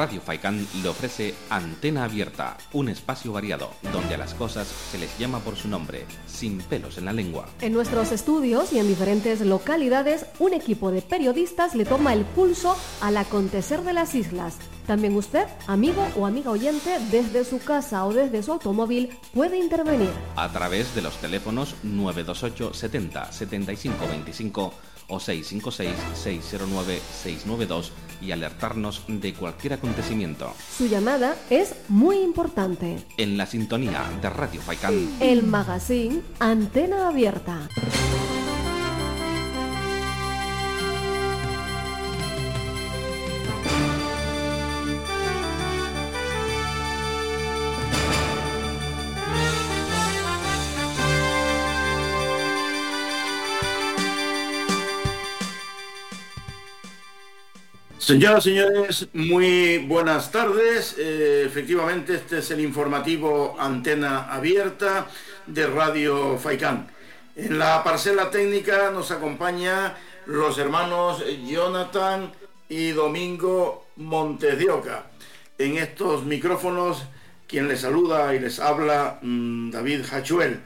Radio Faikán le ofrece Antena Abierta, un espacio variado donde a las cosas se les llama por su nombre, sin pelos en la lengua. En nuestros estudios y en diferentes localidades, un equipo de periodistas le toma el pulso al acontecer de las islas. También usted, amigo o amiga oyente, desde su casa o desde su automóvil, puede intervenir. A través de los teléfonos 928 70 75 25 o 656-609-692 y alertarnos de cualquier acontecimiento. Su llamada es muy importante. En la sintonía de Radio Faikán. El magazine Antena Abierta. Señoras y señores, muy buenas tardes. Eh, efectivamente, este es el informativo Antena Abierta de Radio Faicán. En la parcela técnica nos acompaña los hermanos Jonathan y Domingo Montes En estos micrófonos, quien les saluda y les habla, mm, David Hachuel.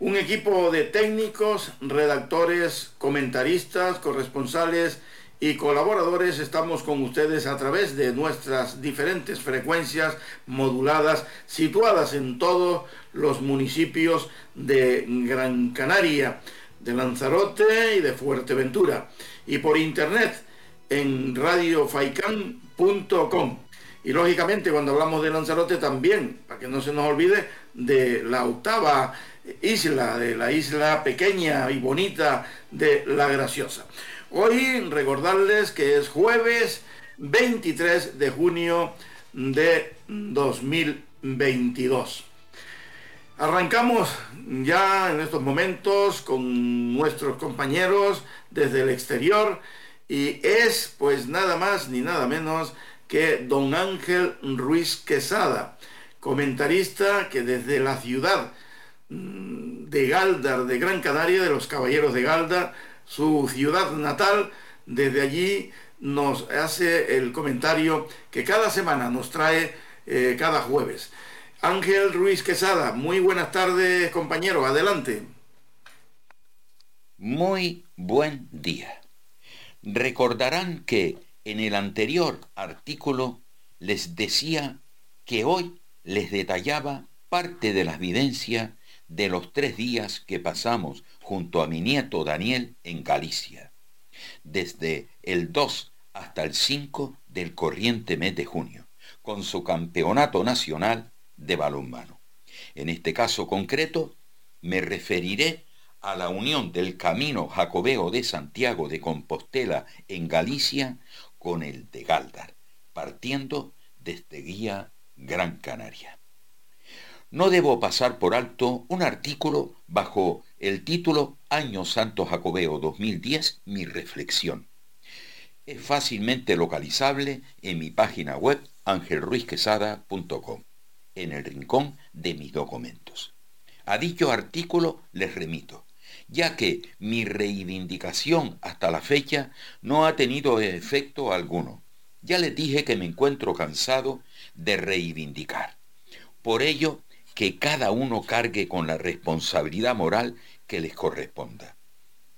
Un equipo de técnicos, redactores, comentaristas, corresponsales, y colaboradores estamos con ustedes a través de nuestras diferentes frecuencias moduladas situadas en todos los municipios de Gran Canaria, de Lanzarote y de Fuerteventura y por internet en radiofaican.com. Y lógicamente cuando hablamos de Lanzarote también, para que no se nos olvide, de la octava isla, de la isla pequeña y bonita de La Graciosa. Hoy recordarles que es jueves 23 de junio de 2022. Arrancamos ya en estos momentos con nuestros compañeros desde el exterior y es pues nada más ni nada menos que don Ángel Ruiz Quesada, comentarista que desde la ciudad mm, de Galdar, de Gran Canaria, de los Caballeros de Galdar, su ciudad natal, desde allí nos hace el comentario que cada semana nos trae eh, cada jueves. Ángel Ruiz Quesada, muy buenas tardes compañero, adelante. Muy buen día. Recordarán que en el anterior artículo les decía que hoy les detallaba parte de la evidencia de los tres días que pasamos junto a mi nieto Daniel en Galicia, desde el 2 hasta el 5 del corriente mes de junio, con su campeonato nacional de balonmano. En este caso concreto, me referiré a la unión del Camino Jacobeo de Santiago de Compostela en Galicia con el de Galdar, partiendo desde Guía Gran Canaria no debo pasar por alto un artículo bajo el título Año Santo Jacobeo 2010, mi reflexión. Es fácilmente localizable en mi página web angelruizquesada.com, en el rincón de mis documentos. A dicho artículo les remito, ya que mi reivindicación hasta la fecha no ha tenido efecto alguno. Ya les dije que me encuentro cansado de reivindicar. Por ello, que cada uno cargue con la responsabilidad moral que les corresponda,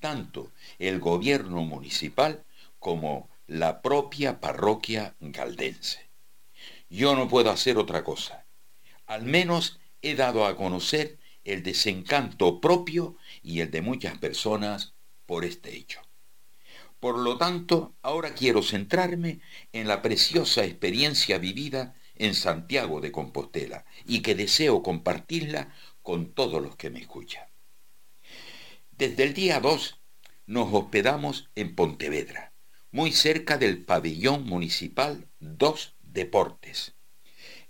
tanto el gobierno municipal como la propia parroquia galdense. Yo no puedo hacer otra cosa. Al menos he dado a conocer el desencanto propio y el de muchas personas por este hecho. Por lo tanto, ahora quiero centrarme en la preciosa experiencia vivida en Santiago de Compostela y que deseo compartirla con todos los que me escuchan. Desde el día 2 nos hospedamos en Pontevedra, muy cerca del pabellón municipal 2 Deportes,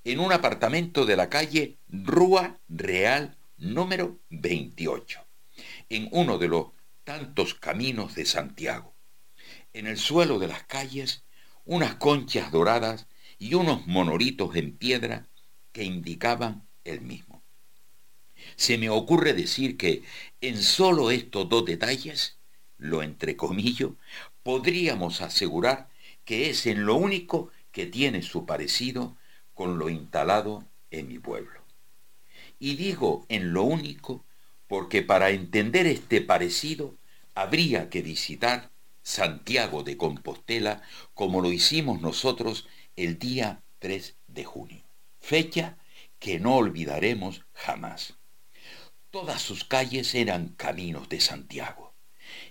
en un apartamento de la calle Rúa Real número 28, en uno de los tantos caminos de Santiago. En el suelo de las calles, unas conchas doradas y unos monolitos en piedra que indicaban el mismo. Se me ocurre decir que en solo estos dos detalles lo entrecomillo, podríamos asegurar que es en lo único que tiene su parecido con lo instalado en mi pueblo. Y digo en lo único porque para entender este parecido habría que visitar Santiago de Compostela como lo hicimos nosotros el día 3 de junio, fecha que no olvidaremos jamás. Todas sus calles eran caminos de Santiago.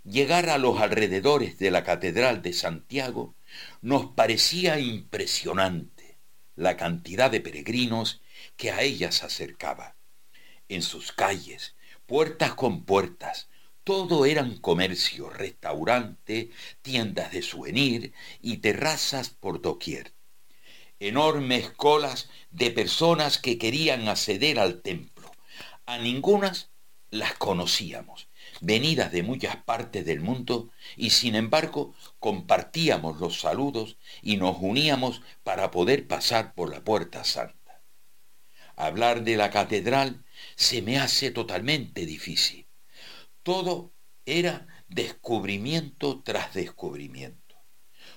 Llegar a los alrededores de la Catedral de Santiago nos parecía impresionante la cantidad de peregrinos que a ella se acercaba. En sus calles, puertas con puertas, todo eran comercio, restaurante, tiendas de souvenir y terrazas por doquier. Enormes colas de personas que querían acceder al templo. A ningunas las conocíamos, venidas de muchas partes del mundo, y sin embargo compartíamos los saludos y nos uníamos para poder pasar por la puerta santa. Hablar de la catedral se me hace totalmente difícil. Todo era descubrimiento tras descubrimiento.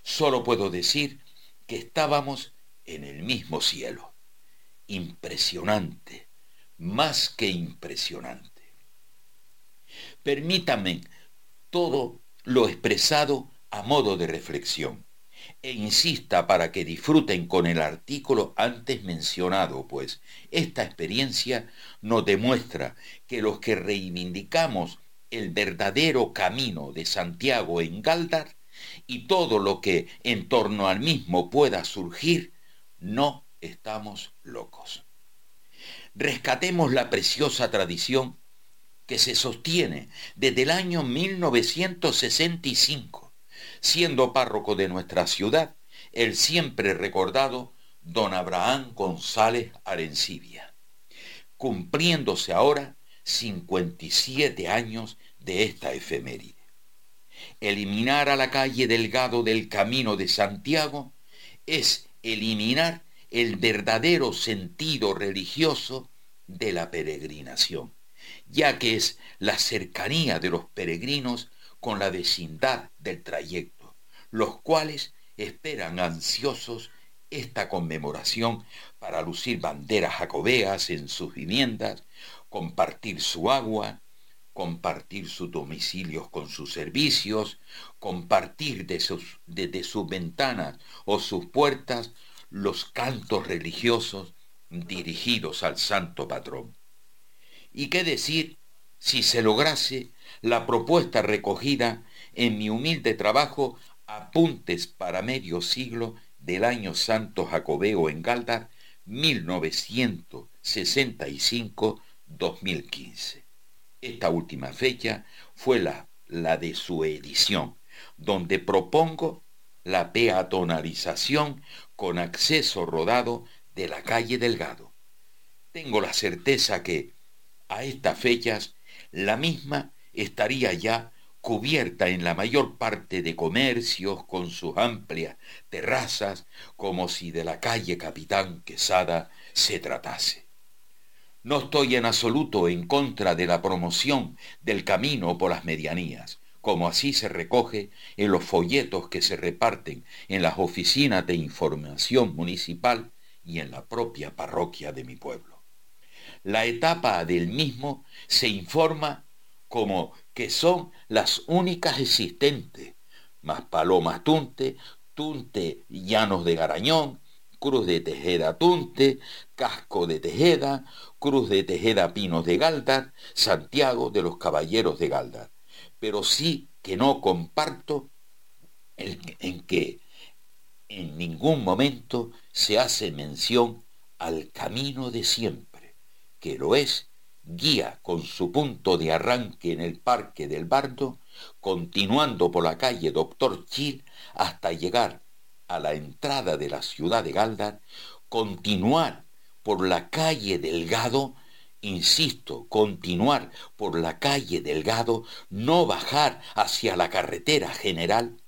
Solo puedo decir que estábamos en el mismo cielo. Impresionante, más que impresionante. Permítame todo lo expresado a modo de reflexión e insista para que disfruten con el artículo antes mencionado, pues esta experiencia nos demuestra que los que reivindicamos el verdadero camino de Santiago en Galdar y todo lo que en torno al mismo pueda surgir, no estamos locos. Rescatemos la preciosa tradición que se sostiene desde el año 1965, siendo párroco de nuestra ciudad el siempre recordado don Abraham González Arencibia, cumpliéndose ahora 57 años de esta efeméride. Eliminar a la calle Delgado del Camino de Santiago es eliminar el verdadero sentido religioso de la peregrinación ya que es la cercanía de los peregrinos con la vecindad del trayecto, los cuales esperan ansiosos esta conmemoración para lucir banderas jacobeas en sus viviendas, compartir su agua, compartir sus domicilios con sus servicios, compartir desde sus ventanas o sus puertas los cantos religiosos dirigidos al santo patrón. ¿Y qué decir si se lograse la propuesta recogida en mi humilde trabajo Apuntes para medio siglo del año Santo Jacobeo en Galdar, 1965-2015? Esta última fecha fue la, la de su edición, donde propongo la peatonalización con acceso rodado de la calle Delgado. Tengo la certeza que, a estas fechas, la misma estaría ya cubierta en la mayor parte de comercios con sus amplias terrazas, como si de la calle Capitán Quesada se tratase. No estoy en absoluto en contra de la promoción del camino por las medianías, como así se recoge en los folletos que se reparten en las oficinas de información municipal y en la propia parroquia de mi pueblo la etapa del mismo se informa como que son las únicas existentes, más Palomas Tunte, Tunte Llanos de Garañón, Cruz de Tejeda Tunte, Casco de Tejeda, Cruz de Tejeda Pinos de Galdar, Santiago de los Caballeros de Galdar. Pero sí que no comparto en que en ningún momento se hace mención al camino de siempre que lo es, guía con su punto de arranque en el Parque del Bardo, continuando por la calle Doctor Chil hasta llegar a la entrada de la ciudad de Galdar, continuar por la calle Delgado, insisto, continuar por la calle Delgado, no bajar hacia la carretera general.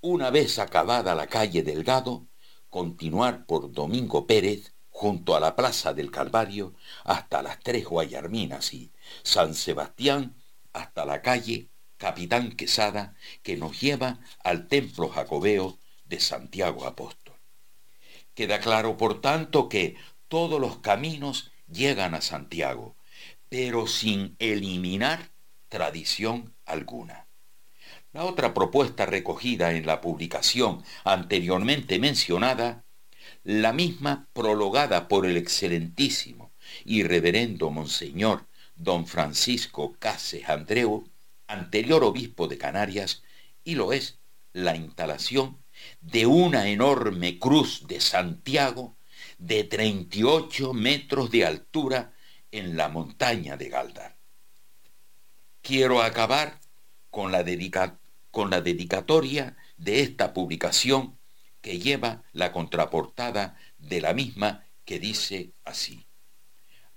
Una vez acabada la calle Delgado, continuar por Domingo Pérez, junto a la Plaza del Calvario, hasta las Tres Guayarminas y San Sebastián, hasta la calle capitán Quesada, que nos lleva al templo jacobeo de Santiago Apóstol. Queda claro, por tanto, que todos los caminos llegan a Santiago, pero sin eliminar tradición alguna. La otra propuesta recogida en la publicación anteriormente mencionada, la misma prologada por el excelentísimo y reverendo Monseñor don Francisco Cases Andreu, anterior obispo de Canarias, y lo es la instalación de una enorme cruz de Santiago de 38 metros de altura en la montaña de Galdar. Quiero acabar con la, con la dedicatoria de esta publicación que lleva la contraportada de la misma que dice así.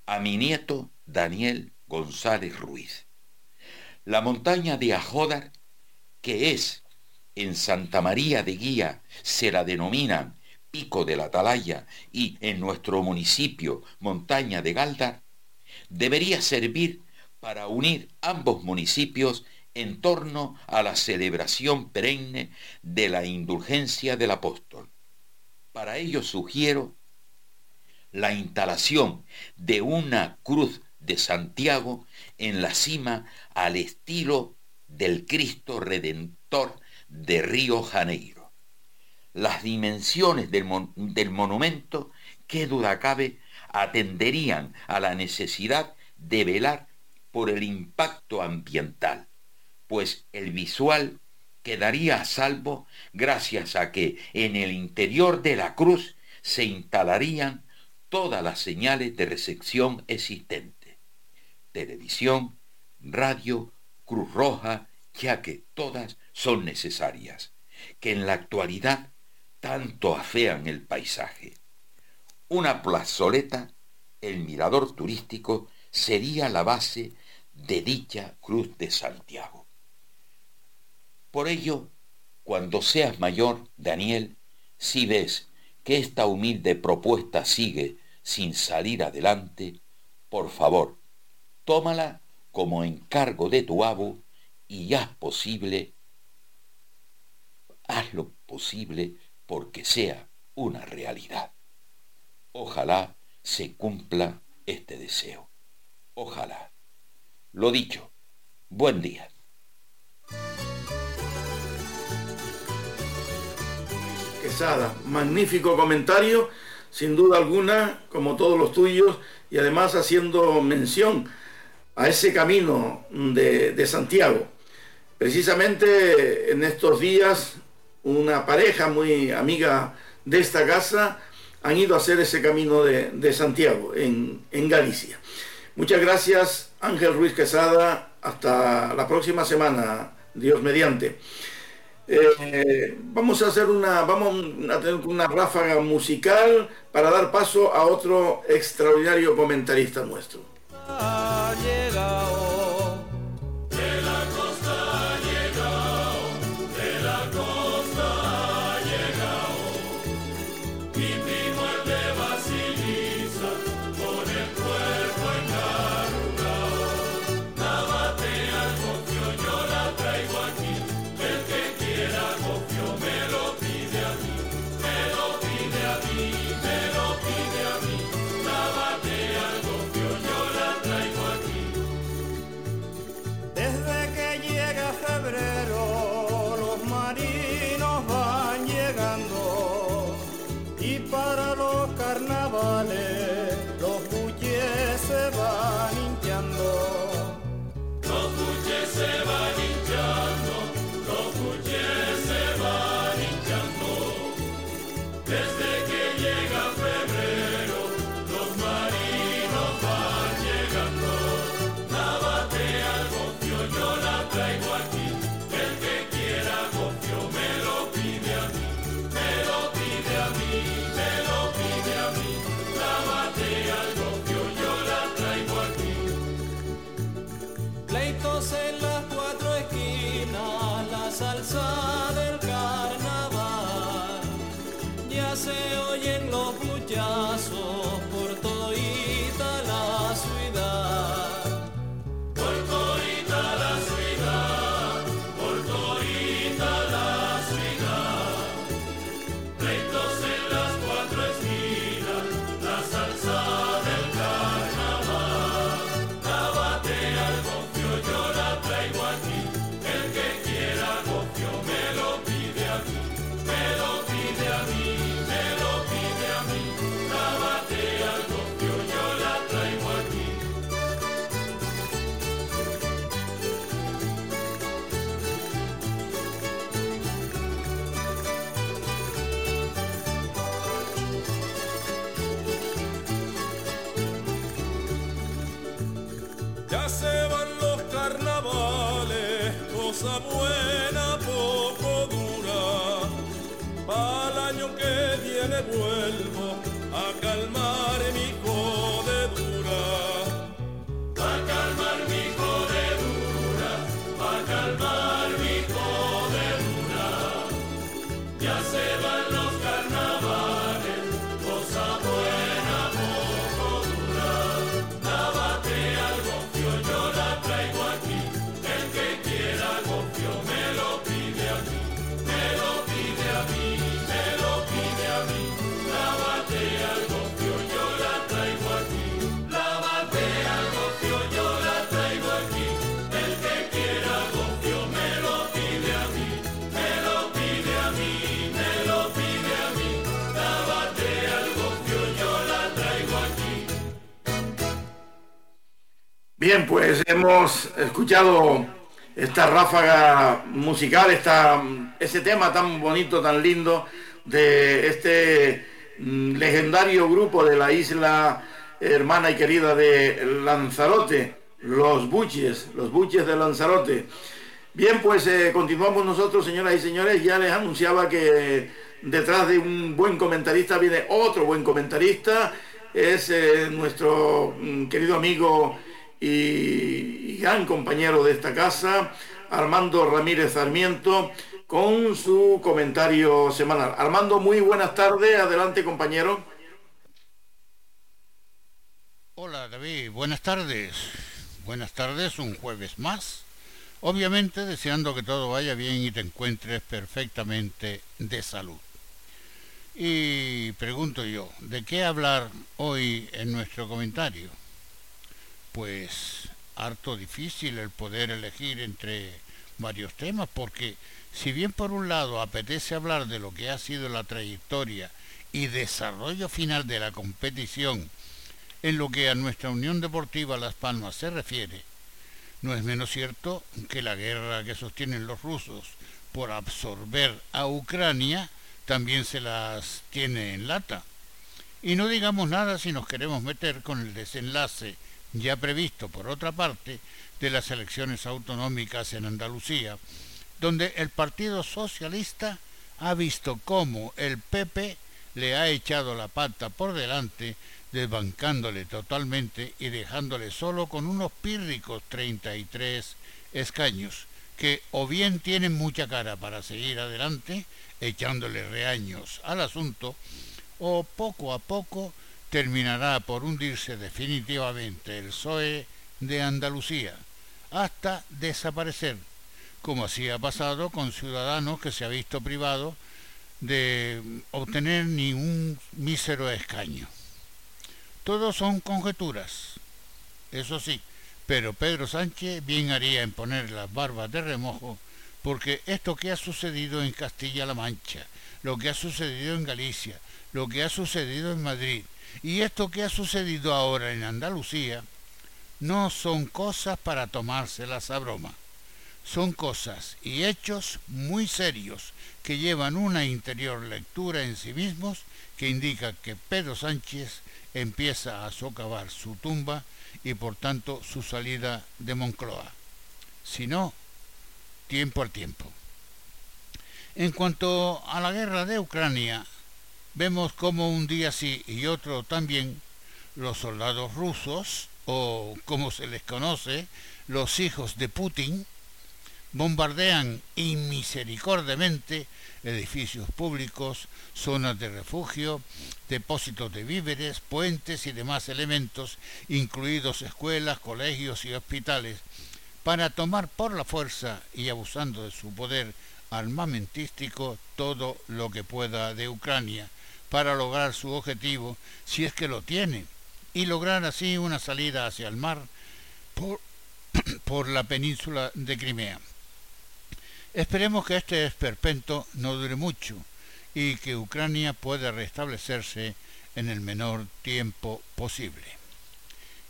A mi nieto Daniel González Ruiz. La montaña de Ajódar, que es en Santa María de Guía, se la denominan Pico de la Atalaya y en nuestro municipio Montaña de Galdar, debería servir para unir ambos municipios en torno a la celebración perenne de la indulgencia del apóstol. Para ello sugiero la instalación de una cruz de Santiago en la cima al estilo del Cristo Redentor de Río Janeiro. Las dimensiones del, del monumento, qué duda cabe, atenderían a la necesidad de velar por el impacto ambiental, pues el visual quedaría a salvo gracias a que en el interior de la cruz se instalarían todas las señales de recepción existentes. Televisión, radio, Cruz Roja, ya que todas son necesarias, que en la actualidad tanto afean el paisaje. Una plazoleta, el mirador turístico, sería la base de dicha Cruz de Santiago. Por ello, cuando seas mayor, Daniel, si ves que esta humilde propuesta sigue sin salir adelante, por favor, tómala como encargo de tu abo y haz posible, haz lo posible porque sea una realidad. Ojalá se cumpla este deseo. Ojalá. Lo dicho, buen día. Quesada, magnífico comentario, sin duda alguna, como todos los tuyos, y además haciendo mención a ese camino de, de Santiago. Precisamente en estos días, una pareja muy amiga de esta casa han ido a hacer ese camino de, Santiago, en, Galicia. Muchas gracias, Ángel Ruiz Quesada. Hasta la próxima semana, Dios mediante. Eh, vamos a hacer una, vamos a tener una ráfaga musical para dar paso a otro extraordinario comentarista nuestro. Que Bien, pues hemos escuchado esta ráfaga musical, esta, ese tema tan bonito, tan lindo de este mm, legendario grupo de la isla hermana y querida de Lanzarote, los Buches, los Buches de Lanzarote. Bien, pues eh, continuamos nosotros, señoras y señores. Ya les anunciaba que detrás de un buen comentarista viene otro buen comentarista. Es eh, nuestro mm, querido amigo y, gran compañero de esta casa, Armando Ramírez Sarmiento, con su comentario semanal. Armando, muy buenas tardes. Adelante, compañero. Hola David, buenas tardes. Buenas tardes, un jueves más. Obviamente deseando que todo vaya bien y te encuentres perfectamente de salud. Y pregunto yo, ¿de qué hablar hoy en nuestro comentario? Pues harto difícil el poder elegir entre varios temas, porque si bien por un lado apetece hablar de lo que ha sido la trayectoria y desarrollo final de la competición en lo que a nuestra Unión Deportiva Las Palmas se refiere, no es menos cierto que la guerra que sostienen los rusos por absorber a Ucrania también se las tiene en lata. Y no digamos nada si nos queremos meter con el desenlace ya previsto por otra parte de las elecciones autonómicas en Andalucía, donde el Partido Socialista ha visto cómo el PP le ha echado la pata por delante, desbancándole totalmente y dejándole solo con unos pírricos 33 escaños, que o bien tienen mucha cara para seguir adelante, echándole reaños al asunto, o poco a poco terminará por hundirse definitivamente el PSOE de Andalucía, hasta desaparecer, como así ha pasado con Ciudadanos que se ha visto privado de obtener ni un mísero escaño. Todos son conjeturas, eso sí, pero Pedro Sánchez bien haría en poner las barbas de remojo, porque esto que ha sucedido en Castilla-La Mancha, lo que ha sucedido en Galicia, lo que ha sucedido en Madrid, y esto que ha sucedido ahora en Andalucía no son cosas para tomárselas a broma. Son cosas y hechos muy serios que llevan una interior lectura en sí mismos que indica que Pedro Sánchez empieza a socavar su tumba y por tanto su salida de Moncloa. Si no, tiempo al tiempo. En cuanto a la guerra de Ucrania, vemos como un día sí y otro también los soldados rusos, o como se les conoce, los hijos de Putin, bombardean inmisericordiamente edificios públicos, zonas de refugio, depósitos de víveres, puentes y demás elementos, incluidos escuelas, colegios y hospitales, para tomar por la fuerza y abusando de su poder armamentístico todo lo que pueda de Ucrania, para lograr su objetivo, si es que lo tiene, y lograr así una salida hacia el mar por, por la península de Crimea. Esperemos que este esperpento no dure mucho y que Ucrania pueda restablecerse en el menor tiempo posible.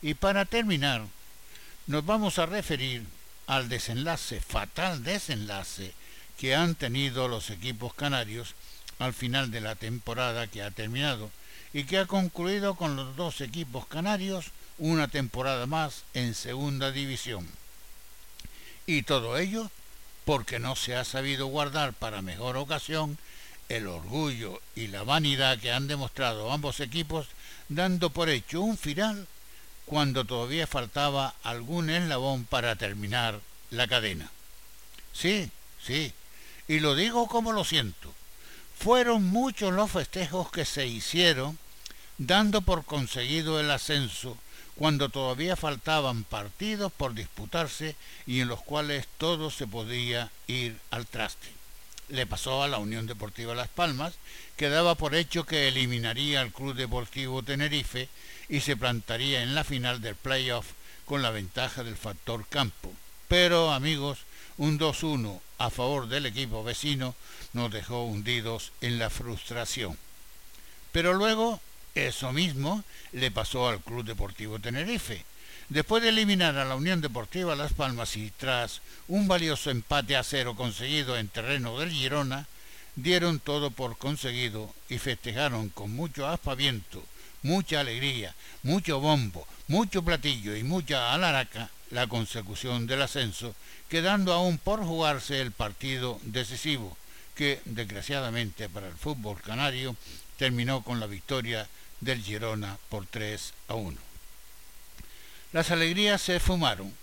Y para terminar, nos vamos a referir al desenlace, fatal desenlace, que han tenido los equipos canarios al final de la temporada que ha terminado y que ha concluido con los dos equipos canarios una temporada más en segunda división. Y todo ello porque no se ha sabido guardar para mejor ocasión el orgullo y la vanidad que han demostrado ambos equipos dando por hecho un final cuando todavía faltaba algún eslabón para terminar la cadena. Sí, sí, y lo digo como lo siento. Fueron muchos los festejos que se hicieron dando por conseguido el ascenso cuando todavía faltaban partidos por disputarse y en los cuales todo se podía ir al traste. Le pasó a la Unión Deportiva Las Palmas, que daba por hecho que eliminaría al Club Deportivo Tenerife y se plantaría en la final del playoff con la ventaja del factor campo. Pero, amigos, un 2-1 a favor del equipo vecino nos dejó hundidos en la frustración. Pero luego eso mismo le pasó al Club Deportivo Tenerife. Después de eliminar a la Unión Deportiva Las Palmas y tras un valioso empate a cero conseguido en terreno del Girona, dieron todo por conseguido y festejaron con mucho aspaviento, mucha alegría, mucho bombo, mucho platillo y mucha alaraca la consecución del ascenso, quedando aún por jugarse el partido decisivo, que desgraciadamente para el fútbol canario terminó con la victoria del Girona por 3 a 1. Las alegrías se fumaron,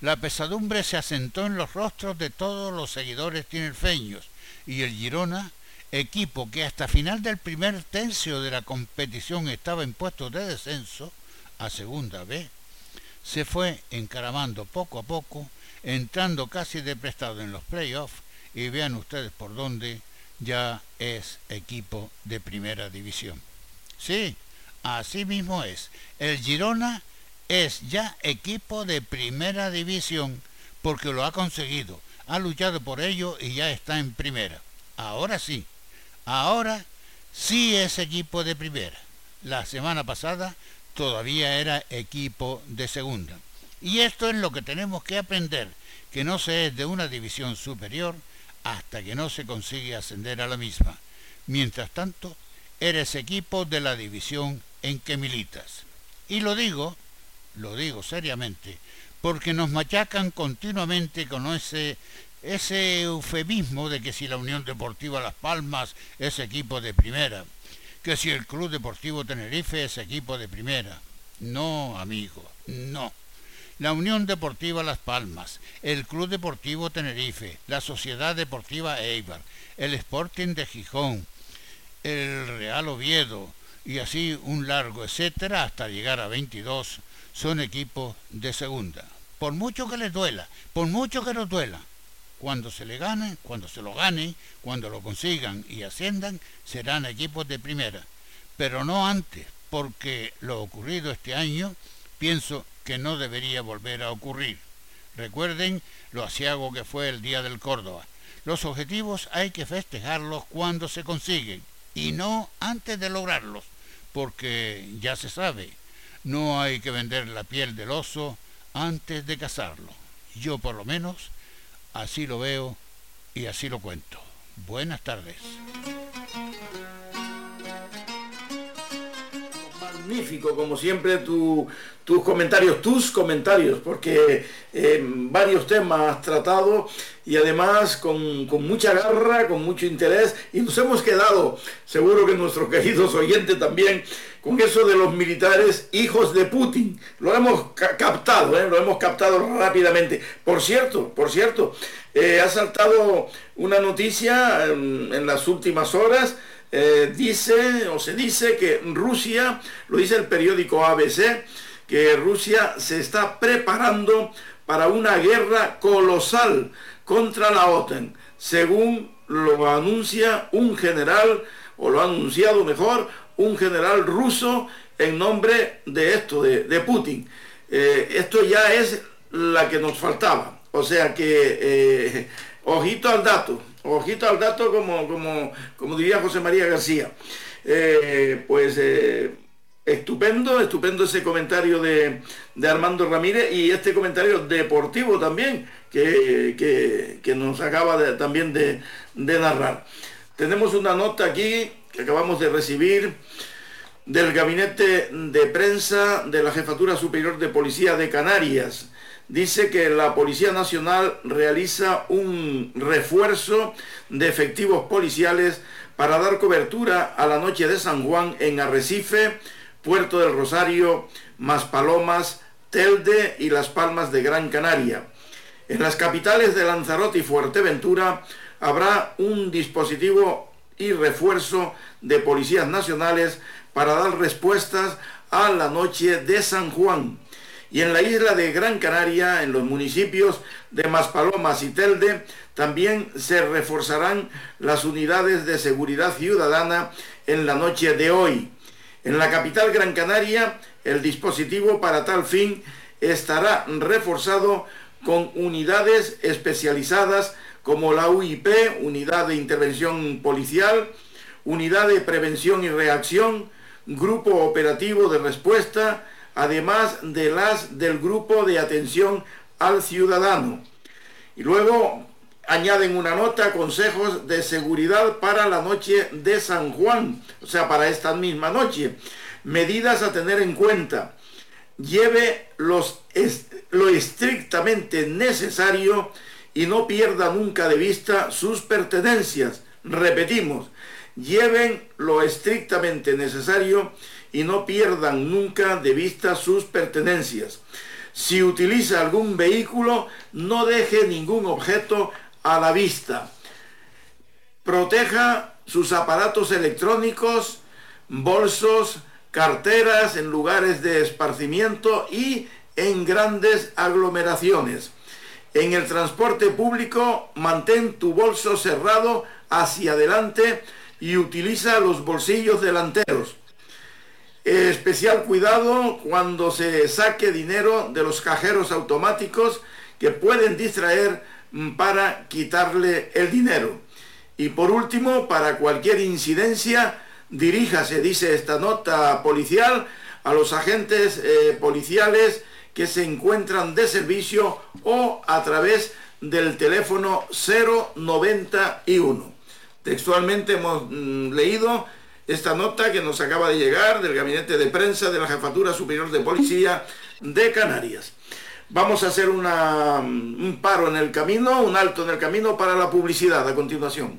la pesadumbre se asentó en los rostros de todos los seguidores tinerfeños y el Girona, equipo que hasta final del primer tercio de la competición estaba en puestos de descenso a segunda B, se fue encaramando poco a poco, entrando casi de prestado en los playoffs y vean ustedes por dónde ya es equipo de primera división. Sí, así mismo es. El Girona es ya equipo de primera división porque lo ha conseguido, ha luchado por ello y ya está en primera. Ahora sí, ahora sí es equipo de primera. La semana pasada todavía era equipo de segunda. Y esto es lo que tenemos que aprender, que no se es de una división superior hasta que no se consigue ascender a la misma. Mientras tanto, eres equipo de la división en que militas. Y lo digo, lo digo seriamente, porque nos machacan continuamente con ese, ese eufemismo de que si la Unión Deportiva Las Palmas es equipo de primera, que si el Club Deportivo Tenerife es equipo de primera. No, amigo, no. La Unión Deportiva Las Palmas, el Club Deportivo Tenerife, la Sociedad Deportiva Eibar, el Sporting de Gijón, el Real Oviedo, y así un largo etcétera hasta llegar a 22 son equipos de segunda. Por mucho que les duela, por mucho que nos duela, cuando se le gane, cuando se lo gane, cuando lo consigan y asciendan, serán equipos de primera. Pero no antes, porque lo ocurrido este año pienso que no debería volver a ocurrir. Recuerden lo asiago que fue el Día del Córdoba. Los objetivos hay que festejarlos cuando se consiguen y no antes de lograrlos porque ya se sabe, no hay que vender la piel del oso antes de cazarlo. Yo por lo menos así lo veo y así lo cuento. Buenas tardes. Magnífico, como siempre, tus comentarios, tus comentarios, porque eh, varios temas has tratado y además con, mucha garra, con mucho interés, y nos hemos quedado, seguro que nuestros queridos oyentes también, con eso de los militares hijos de Putin. Lo hemos captado, ¿eh? lo hemos captado rápidamente. Por cierto, por cierto, eh, ha saltado una noticia en las últimas horas eh, dice o se dice que Rusia, lo dice el periódico ABC, que Rusia se está preparando para una guerra colosal contra la OTAN, según lo anuncia un general, o lo ha anunciado mejor, un general ruso en nombre de esto, de, Putin. Eh, esto ya es la que nos faltaba. O sea que, eh, ojito al dato, Ojito al dato, como, como, como diría José María García. Eh, pues estupendo, estupendo ese comentario de, Armando Ramírez y este comentario deportivo también que, nos acaba también de, de narrar. Tenemos una nota aquí que acabamos de recibir del gabinete de prensa de la Jefatura Superior de Policía de Canarias dice que la Policía Nacional realiza un refuerzo de efectivos policiales para dar cobertura a la noche de San Juan en Arrecife, Puerto del Rosario, Maspalomas, Telde y Las Palmas de Gran Canaria. En las capitales de Lanzarote y Fuerteventura habrá un dispositivo y refuerzo de policías nacionales para dar respuestas a la noche de San Juan. Y en la isla de Gran Canaria, en los municipios de Maspalomas y Telde, también se reforzarán las unidades de seguridad ciudadana en la noche de hoy. En la capital Gran Canaria, el dispositivo para tal fin estará reforzado con unidades especializadas como la UIP, Unidad de Intervención Policial, Unidad de Prevención y Reacción, Grupo Operativo de Respuesta, además de las del Grupo de Atención al Ciudadano. Y luego añaden una nota, consejos de seguridad para la noche de San Juan, o sea, para esta misma noche. Medidas a tener en cuenta. Lleve los, lo estrictamente necesario y no pierda nunca de vista sus pertenencias. Repetimos, lleven lo estrictamente necesario y no pierdan nunca de vista sus pertenencias. Si utiliza algún vehículo, no deje ningún objeto a la vista. Proteja sus aparatos electrónicos, bolsos, carteras en lugares de esparcimiento y en grandes aglomeraciones. En el transporte público, mantén tu bolso cerrado hacia adelante y utiliza los bolsillos delanteros. Especial cuidado cuando se saque dinero de los cajeros automáticos que pueden distraer mm, para quitarle el dinero. Y por último, para cualquier incidencia, diríjase, dice esta nota policial, a los agentes eh, policiales que se encuentran de servicio o a través del teléfono 091. Textualmente hemos mm, leído esta nota que nos acaba de llegar del gabinete de prensa de la Jefatura Superior de Policía de Canarias. Vamos a hacer mm, un paro en el camino, un alto en el camino para la publicidad a continuación.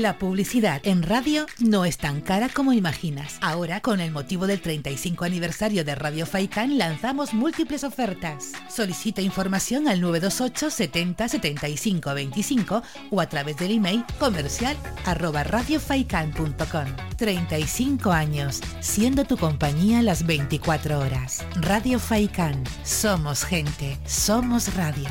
La publicidad en radio no es tan cara como imaginas. Ahora, con el motivo del 35 aniversario de Radio Faikan, lanzamos múltiples ofertas. Solicita información al 928 70 75 25 o a través del email comercial arroba radiofaikan.com. 35 años, siendo tu compañía las 24 horas. Radio Faikan. Somos gente, somos radio.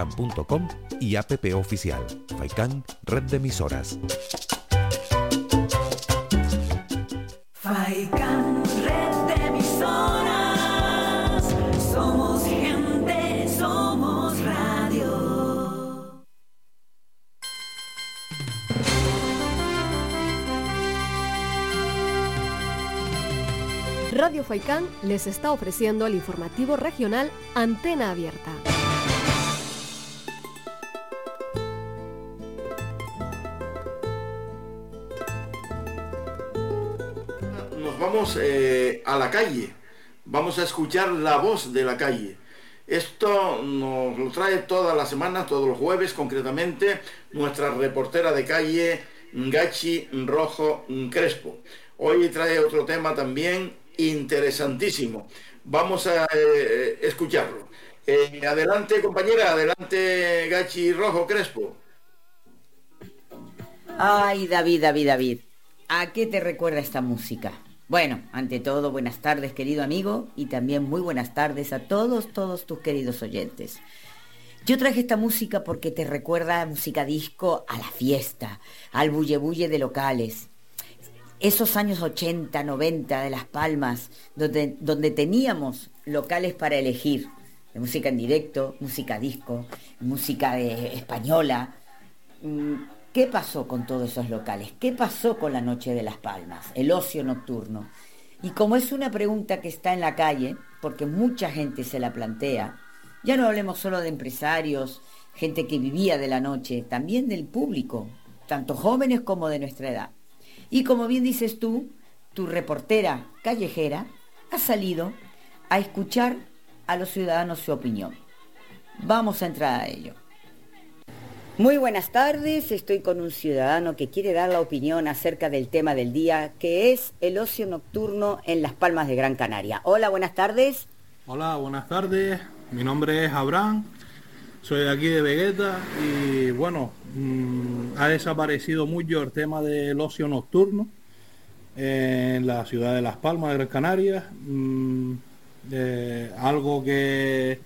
faikan.com y app oficial. Faikan, red de emisoras. Faikan, red de emisoras. Somos gente, somos radio. Radio Faikán les está ofreciendo el informativo regional Antena Abierta. Vamos eh, a la calle, vamos a escuchar la voz de la calle. Esto nos lo trae todas las semanas, todos los jueves concretamente, nuestra reportera de calle, Gachi Rojo Crespo. Hoy trae otro tema también interesantísimo. Vamos a eh, escucharlo. Eh, adelante, compañera, adelante, Gachi Rojo Crespo. Ay, David, David, David, ¿a qué te recuerda esta música? Bueno, ante todo, buenas tardes, querido amigo, y también muy buenas tardes a todos, todos tus queridos oyentes. Yo traje esta música porque te recuerda música disco a la fiesta, al bulle bulle de locales. Esos años 80, 90 de Las Palmas, donde, donde teníamos locales para elegir, de música en directo, música disco, música de, española. Mm, ¿Qué pasó con todos esos locales? ¿Qué pasó con la Noche de las Palmas? El ocio nocturno. Y como es una pregunta que está en la calle, porque mucha gente se la plantea, ya no hablemos solo de empresarios, gente que vivía de la noche, también del público, tanto jóvenes como de nuestra edad. Y como bien dices tú, tu reportera callejera ha salido a escuchar a los ciudadanos su opinión. Vamos a entrar a ello. Muy buenas tardes, estoy con un ciudadano que quiere dar la opinión acerca del tema del día, que es el ocio nocturno en Las Palmas de Gran Canaria. Hola, buenas tardes. Hola, buenas tardes, mi nombre es Abraham, soy de aquí de Vegueta y bueno, mmm, ha desaparecido mucho el tema del ocio nocturno en la ciudad de Las Palmas de Gran Canaria, mmm, eh, algo que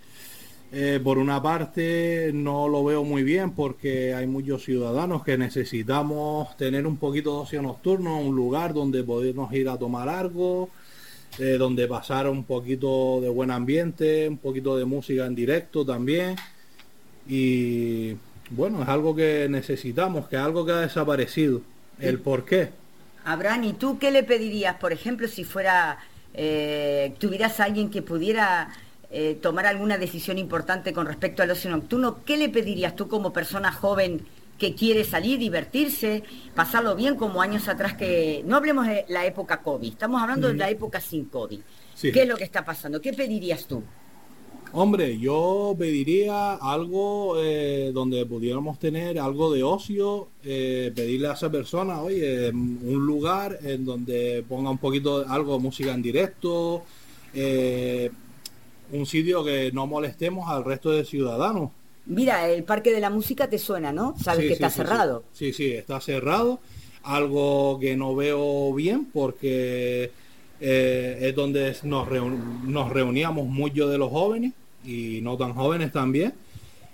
eh, por una parte no lo veo muy bien porque hay muchos ciudadanos que necesitamos tener un poquito de ocio nocturno, un lugar donde podernos ir a tomar algo, eh, donde pasar un poquito de buen ambiente, un poquito de música en directo también. Y bueno, es algo que necesitamos, que es algo que ha desaparecido. El por qué. Abraham, ¿y tú qué le pedirías, por ejemplo, si fuera, eh, tuvieras a alguien que pudiera eh, tomar alguna decisión importante con respecto al ocio nocturno, ¿qué le pedirías tú como persona joven que quiere salir, divertirse, pasarlo bien como años atrás que... No hablemos de la época COVID, estamos hablando de la época sin COVID. Sí. ¿Qué es lo que está pasando? ¿Qué pedirías tú? Hombre, yo pediría algo eh, donde pudiéramos tener algo de ocio, eh, pedirle a esa persona, oye, un lugar en donde ponga un poquito algo de música en directo, eh, un sitio que no molestemos al resto de ciudadanos. Mira, el Parque de la Música te suena, ¿no? Sabes Sí, que sí, está sí, cerrado. Sí. sí, está cerrado. Algo que no veo bien porque eh, es donde nos, reun- nos reuníamos muchos de los jóvenes y no tan jóvenes también.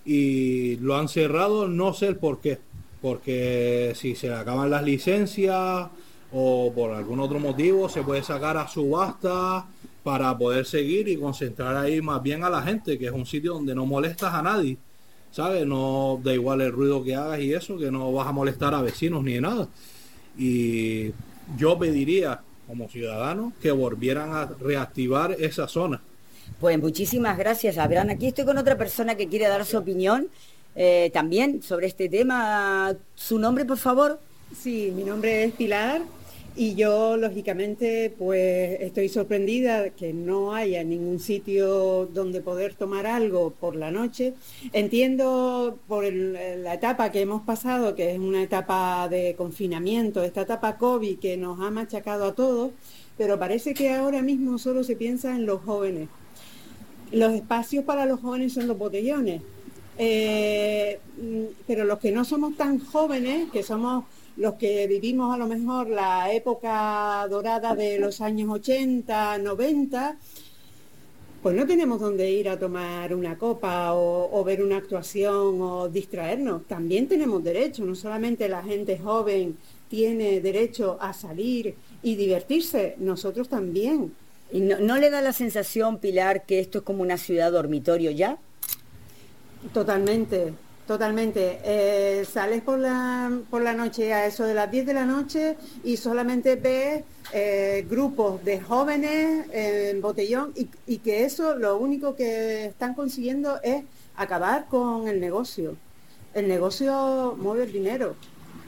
Y lo han cerrado, no sé el por qué. Porque si se acaban las licencias o por algún otro motivo se puede sacar a subasta para poder seguir y concentrar ahí más bien a la gente, que es un sitio donde no molestas a nadie. ¿sabes? No da igual el ruido que hagas y eso, que no vas a molestar a vecinos ni nada. Y yo pediría, como ciudadano, que volvieran a reactivar esa zona. Pues muchísimas gracias, Abraham. Aquí estoy con otra persona que quiere dar su opinión. eh, también sobre este tema. ¿Su nombre, por favor? Sí, mi nombre es Pilar y yo, lógicamente, pues estoy sorprendida que no haya ningún sitio donde poder tomar algo por la noche. Entiendo por la etapa que hemos pasado, que es una etapa de confinamiento, esta etapa COVID que nos ha machacado a todos, pero parece que ahora mismo solo se piensa en los jóvenes. Los espacios para los jóvenes son los botellones. Eh, mm, pero los que no somos tan jóvenes, que somos los que vivimos a lo mejor la época dorada de los años 80, 90, pues no tenemos dónde ir a tomar una copa o, o ver una actuación o distraernos. También tenemos derecho, no solamente la gente joven tiene derecho a salir y divertirse, nosotros también. ¿Y no, no le da la sensación, Pilar, que esto es como una ciudad dormitorio ya? Totalmente, totalmente. Eh, sales por la, por la noche a eso de las 10 de la noche y solamente ves eh, grupos de jóvenes en botellón y, y que eso lo único que están consiguiendo es acabar con el negocio. El negocio mueve el dinero.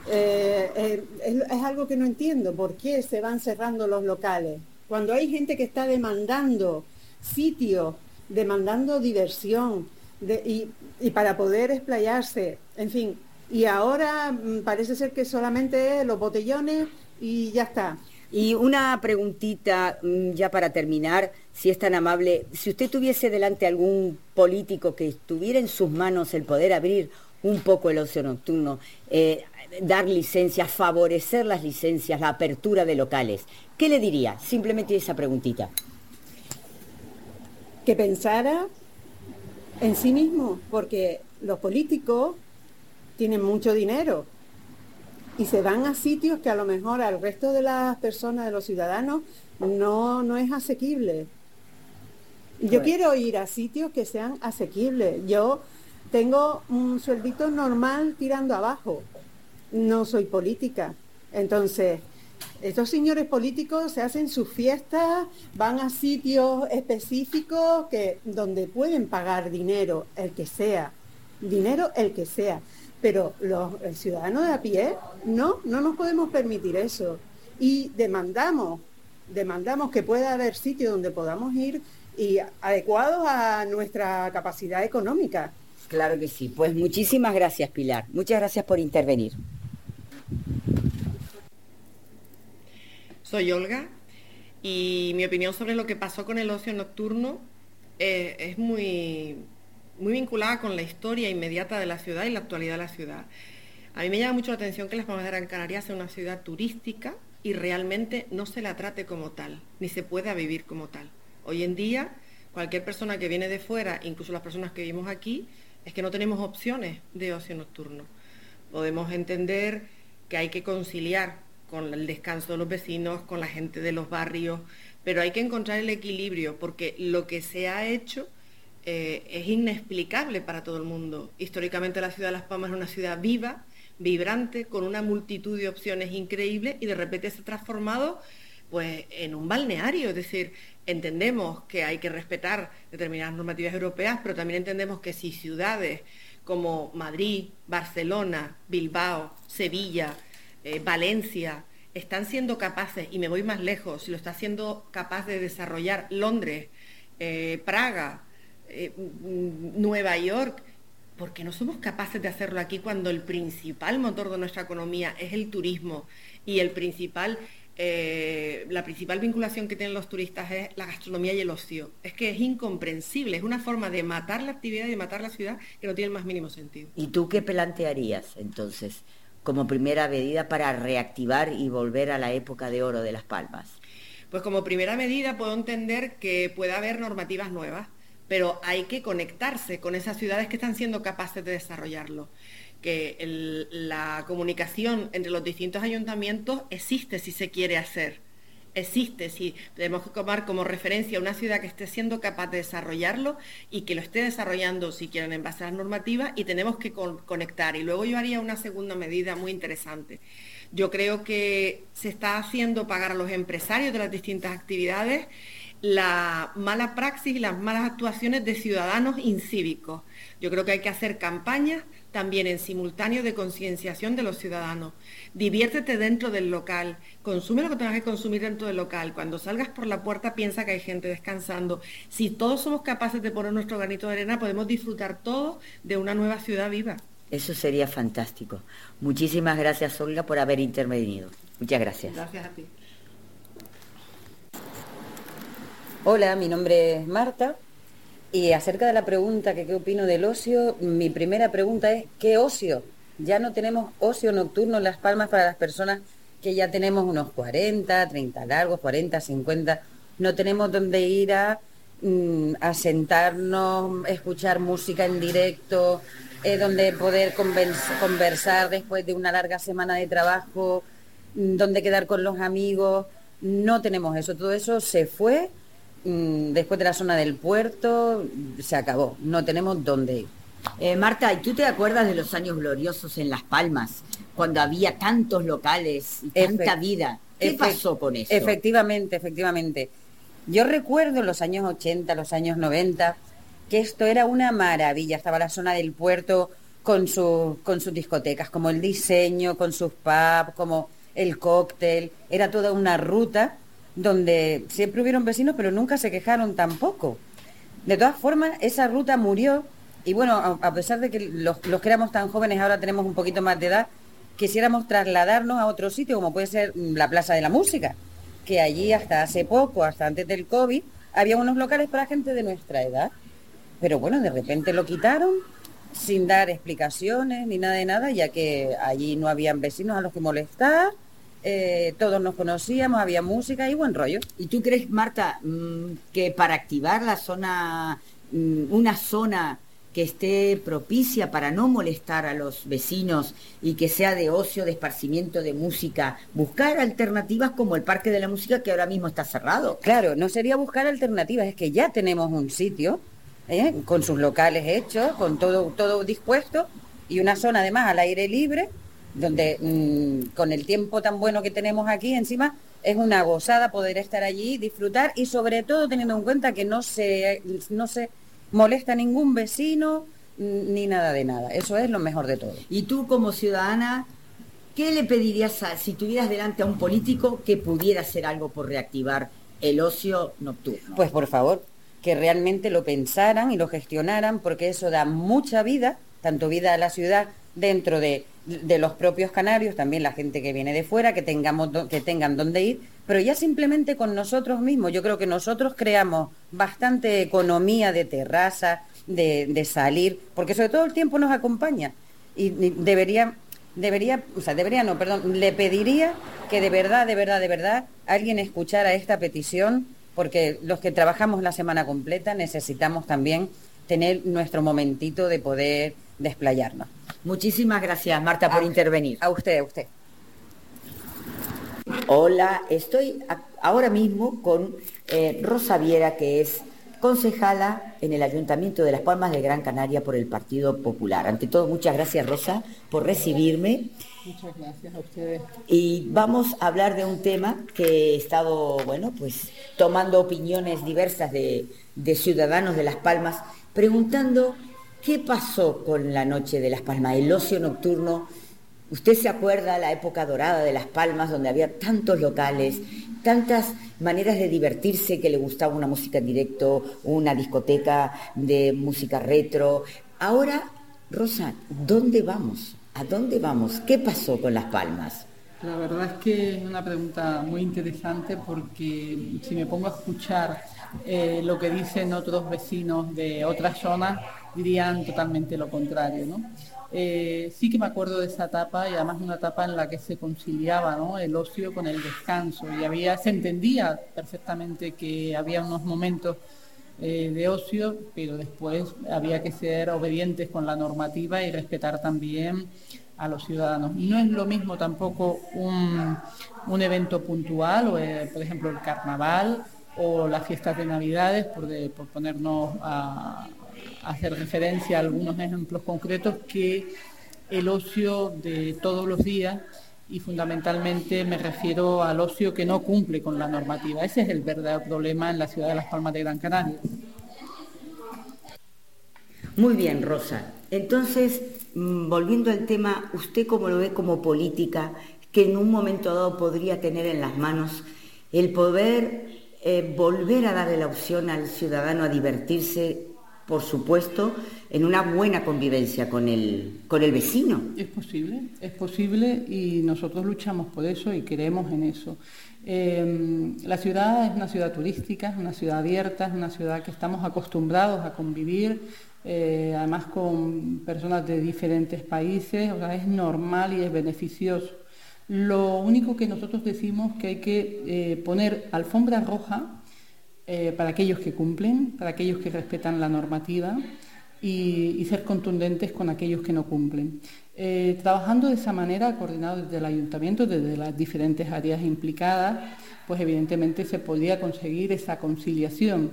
Eh, es, es algo que no entiendo, ¿por qué se van cerrando los locales? Cuando hay gente que está demandando sitios, demandando diversión, de- y, y para poder explayarse, en fin. Y ahora mm, parece ser que solamente los botellones y ya está. Y una preguntita mm, ya para terminar, si es tan amable, si usted tuviese delante algún político que estuviera en sus manos el poder abrir un poco el ocio nocturno, eh, dar licencias, favorecer las licencias, la apertura de locales, ¿qué le diría? Simplemente esa preguntita. que pensara en sí mismo, porque los políticos tienen mucho dinero y se van a sitios que a lo mejor al resto de las personas, de los ciudadanos, no, no es asequible. Yo quiero ir a sitios que sean asequibles. Yo tengo un sueldito normal tirando abajo. No soy política. Entonces, estos señores políticos se hacen sus fiestas, van a sitios específicos que, donde pueden pagar dinero, el que sea, dinero el que sea. Pero los, el ciudadano de a pie, no, no nos podemos permitir eso. Y demandamos, demandamos que pueda haber sitios donde podamos ir y adecuados a nuestra capacidad económica. Claro que sí. Pues muchísimas gracias, Pilar. Muchas gracias por intervenir. Soy Olga y mi opinión sobre lo que pasó con el ocio nocturno eh, es muy, muy vinculada con la historia inmediata de la ciudad y la actualidad de la ciudad. A mí me llama mucho la atención que Las Palmas de Gran Canaria sea una ciudad turística y realmente no se la trate como tal, ni se pueda vivir como tal. Hoy en día, cualquier persona que viene de fuera, incluso las personas que vivimos aquí, es que no tenemos opciones de ocio nocturno. Podemos entender que hay que conciliar con el descanso de los vecinos, con la gente de los barrios, pero hay que encontrar el equilibrio porque lo que se ha hecho eh, es inexplicable para todo el mundo. Históricamente la ciudad de Las Palmas es una ciudad viva, vibrante, con una multitud de opciones increíbles y de repente se ha transformado pues en un balneario, es decir, entendemos que hay que respetar determinadas normativas europeas, pero también entendemos que si ciudades como Madrid, Barcelona, Bilbao, Sevilla, eh, Valencia están siendo capaces, y me voy más lejos, si lo está siendo capaz de desarrollar Londres, eh, Praga, eh, mm, Nueva York, ¿por qué no somos capaces de hacerlo aquí cuando el principal motor de nuestra economía es el turismo y el principal, la principal vinculación que tienen los turistas es la gastronomía y el ocio? Es que es incomprensible, es una forma de matar la actividad y de matar la ciudad que no tiene el más mínimo sentido. ¿Y tú qué plantearías entonces como primera medida para reactivar y volver a la época de oro de Las Palmas? Pues como primera medida puedo entender que puede haber normativas nuevas, pero hay que conectarse con esas ciudades que están siendo capaces de desarrollarlo. Que la comunicación entre los distintos ayuntamientos existe si se quiere hacer. Existe, si tenemos que tomar como referencia una ciudad que esté siendo capaz de desarrollarlo y que lo esté desarrollando, si quieren, en base a las normativas, y tenemos que con- conectar. Y luego yo haría una segunda medida muy interesante. Yo creo que se está haciendo pagar a los empresarios de las distintas actividades la mala praxis y las malas actuaciones de ciudadanos incívicos. Yo creo que hay que hacer campañas también en simultáneo de concienciación de los ciudadanos. Diviértete dentro del local, consume lo que tengas que consumir dentro del local. Cuando salgas por la puerta piensa que hay gente descansando. Si todos somos capaces de poner nuestro granito de arena, podemos disfrutar todos de una nueva ciudad viva. Eso sería fantástico. Muchísimas gracias, Olga, por haber intervenido. Muchas gracias. Gracias a ti. Hola, mi nombre es Marta y acerca de la pregunta que qué opino del ocio, mi primera pregunta es ¿qué ocio? Ya no tenemos ocio nocturno en Las Palmas para las personas que ya tenemos unos 40, 30 largos, 40, 50. No tenemos dónde ir a, mm, a sentarnos, escuchar música en directo, eh, donde poder convers- conversar después de una larga semana de trabajo, mm, donde quedar con los amigos. No tenemos eso. Todo eso se fue después de la zona del puerto, se acabó. No tenemos dónde ir. Eh, Marta, ¿y tú te acuerdas de los años gloriosos en Las Palmas, cuando había tantos locales y tanta Efe- vida? ¿Qué pasó con eso? Efectivamente, efectivamente. Yo recuerdo los años 80, los años 90, que esto era una maravilla. Estaba la zona del puerto con, su- con sus discotecas, como el diseño, con sus pubs, como el cóctel. Era toda una ruta donde siempre hubieron vecinos, pero nunca se quejaron tampoco. De todas formas, esa ruta murió y bueno, a, pesar de que los, los que éramos tan jóvenes ahora tenemos un poquito más de edad, quisiéramos trasladarnos a otro sitio, como puede ser mm, la Plaza de la Música, que allí hasta hace poco, hasta antes del COVID, había unos locales para gente de nuestra edad. Pero bueno, de repente lo quitaron sin dar explicaciones ni nada de nada, ya que allí no habían vecinos a los que molestar, eh, todos nos conocíamos, había música y buen rollo. ¿Y tú crees, Marta, mm, que para activar la zona, mm, una zona que esté propicia para no molestar a los vecinos y que sea de ocio, de esparcimiento de música, buscar alternativas como el Parque de la Música que ahora mismo está cerrado? Claro, no sería buscar alternativas, es que ya tenemos un sitio ¿eh? con sus locales hechos, con todo, todo dispuesto y una zona además al aire libre, donde mm, con el tiempo tan bueno que tenemos aquí encima es una gozada poder estar allí, disfrutar y sobre todo teniendo en cuenta que no se, no se molesta a ningún vecino mm, ni nada de nada. Eso es lo mejor de todo. Y tú como ciudadana, ¿qué le pedirías a, si tuvieras delante a un político que pudiera hacer algo por reactivar el ocio nocturno? Pues por favor, que realmente lo pensaran y lo gestionaran, porque eso da mucha vida, tanto vida a la ciudad dentro de, de los propios canarios, también la gente que viene de fuera, que, tengamos, que tengan dónde ir, pero ya simplemente con nosotros mismos. Yo creo que nosotros creamos bastante economía de terraza, de, de salir, porque sobre todo el tiempo nos acompaña. Y, y debería, debería, o sea, debería no, perdón, le pediría que de verdad, de verdad, de verdad, alguien escuchara esta petición, porque los que trabajamos la semana completa necesitamos también tener nuestro momentito de poder desplayarnos. Muchísimas gracias, Marta, por intervenir. A usted, a usted. Hola, estoy a- ahora mismo con eh, Rosa Viera, que es concejala en el Ayuntamiento de Las Palmas de Gran Canaria por el Partido Popular. Ante todo, muchas gracias, Rosa, por recibirme. Muchas gracias a ustedes. Y vamos a hablar de un tema que he estado, bueno, pues tomando opiniones diversas de, de ciudadanos de Las Palmas, preguntando qué pasó con la noche de Las Palmas, el ocio nocturno. Usted se acuerda la época dorada de Las Palmas, donde había tantos locales, tantas maneras de divertirse que le gustaba una música en directo, una discoteca de música retro. Ahora, Rosa, ¿dónde vamos? ¿A dónde vamos? ¿Qué pasó con Las Palmas? La verdad es que es una pregunta muy interesante porque si me pongo a escuchar eh, lo que dicen otros vecinos de otras zonas, dirían totalmente lo contrario, ¿no? Eh, sí que me acuerdo de esa etapa y además una etapa en la que se conciliaba ¿no? el ocio con el descanso y había, se entendía perfectamente que había unos momentos eh, de ocio, pero después había que ser obedientes con la normativa y respetar también a los ciudadanos. No es lo mismo tampoco un, un evento puntual, eh, por ejemplo el carnaval o las fiestas de Navidades, por, de- por ponernos a hacer referencia a algunos ejemplos concretos, que el ocio de todos los días y fundamentalmente me refiero al ocio que no cumple con la normativa. Ese es el verdadero problema en la ciudad de Las Palmas de Gran Canaria. Muy bien, Rosa. Entonces, mm, volviendo al tema, ¿usted cómo lo ve como política que en un momento dado podría tener en las manos el poder eh, volver a darle la opción al ciudadano a divertirse, por supuesto, en una buena convivencia con el, con el vecino? Es posible, es posible y nosotros luchamos por eso y creemos en eso. Eh, la ciudad es una ciudad turística, es una ciudad abierta, es una ciudad que estamos acostumbrados a convivir eh, además con personas de diferentes países, o sea, es normal y es beneficioso. Lo único que nosotros decimos que hay que eh, poner alfombra roja eh, para aquellos que cumplen, para aquellos que respetan la normativa y, ser contundentes con aquellos que no cumplen. trabajando de esa manera, coordinado desde el ayuntamiento, desde las diferentes áreas implicadas, pues evidentemente se podría conseguir esa conciliación.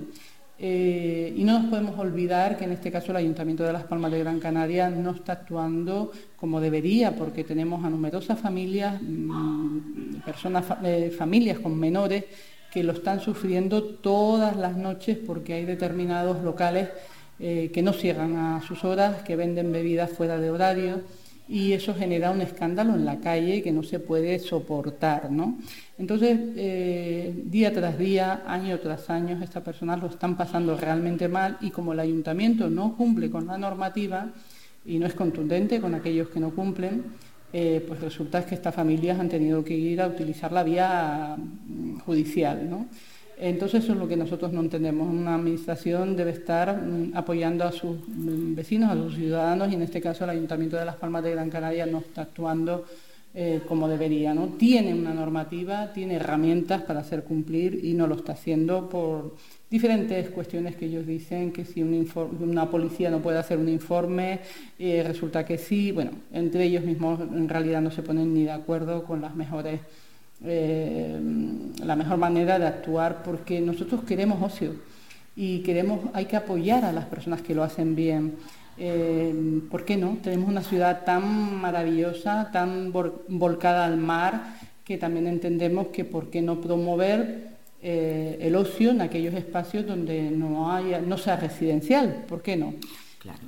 Eh, y no nos podemos olvidar que en este caso el Ayuntamiento de Las Palmas de Gran Canaria no está actuando como debería, porque tenemos a numerosas familias, mm, personas, eh, familias con menores que lo están sufriendo todas las noches porque hay determinados locales eh, que no cierran a sus horas, que venden bebidas fuera de horario y eso genera un escándalo en la calle que no se puede soportar. ¿no? Entonces, eh, día tras día, año tras año, estas personas lo están pasando realmente mal y como el ayuntamiento no cumple con la normativa y no es contundente con aquellos que no cumplen, eh, pues resulta que estas familias han tenido que ir a utilizar la vía mm, judicial. ¿no? Entonces eso es lo que nosotros no entendemos. Una administración debe estar mm, apoyando a sus mm, vecinos, a sus ciudadanos y en este caso el Ayuntamiento de Las Palmas de Gran Canaria no está actuando eh, como debería. ¿no? Tiene una normativa, tiene herramientas para hacer cumplir y no lo está haciendo por diferentes cuestiones que ellos dicen, que si una policía no puede hacer un informe, eh, resulta que sí. Bueno, entre ellos mismos en realidad no se ponen ni de acuerdo con las mejores eh, la mejor manera de actuar porque nosotros queremos ocio y queremos, hay que apoyar a las personas que lo hacen bien. Eh, ¿Por qué no? Tenemos una ciudad tan maravillosa, tan volcada al mar, que también entendemos que por qué no promover eh, el ocio en aquellos espacios donde no, haya, no sea residencial, ¿por qué no?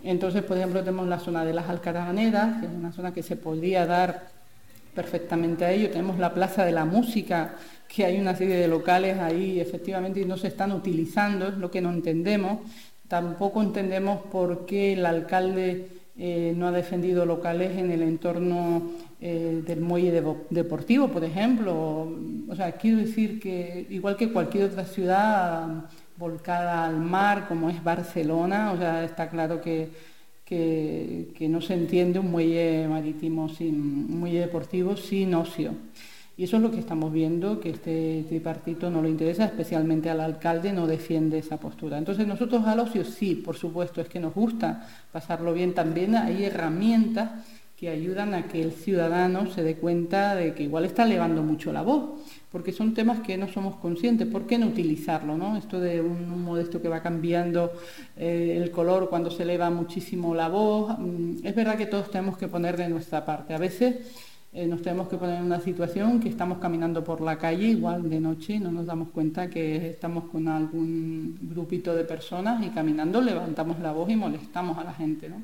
Entonces, por ejemplo, tenemos la zona de las Alcarabaneras, que es una zona que se podría dar perfectamente a ello. Tenemos la Plaza de la Música, que hay una serie de locales ahí efectivamente y no se están utilizando, es lo que no entendemos. Tampoco entendemos por qué el alcalde eh, no ha defendido locales en el entorno eh, del muelle deportivo, por ejemplo. O sea, quiero decir que igual que cualquier otra ciudad volcada al mar, como es Barcelona, o sea, está claro que que, no se entiende un muelle marítimo, sin, un muelle deportivo sin ocio. Y eso es lo que estamos viendo, que este tripartito no le interesa, especialmente al alcalde, no defiende esa postura. Entonces nosotros al ocio sí, por supuesto, es que nos gusta pasarlo bien. También hay herramientas que ayudan a que el ciudadano se dé cuenta de que igual está elevando mucho la voz porque son temas que no somos conscientes. ¿Por qué no utilizarlo? ¿no? Esto de un, modesto que va cambiando eh, el color cuando se eleva muchísimo la voz. Mm, es verdad que todos tenemos que poner de nuestra parte. A veces eh, nos tenemos que poner en una situación que estamos caminando por la calle, igual de noche, no nos damos cuenta que estamos con algún grupito de personas y caminando levantamos la voz y molestamos a la gente. ¿no?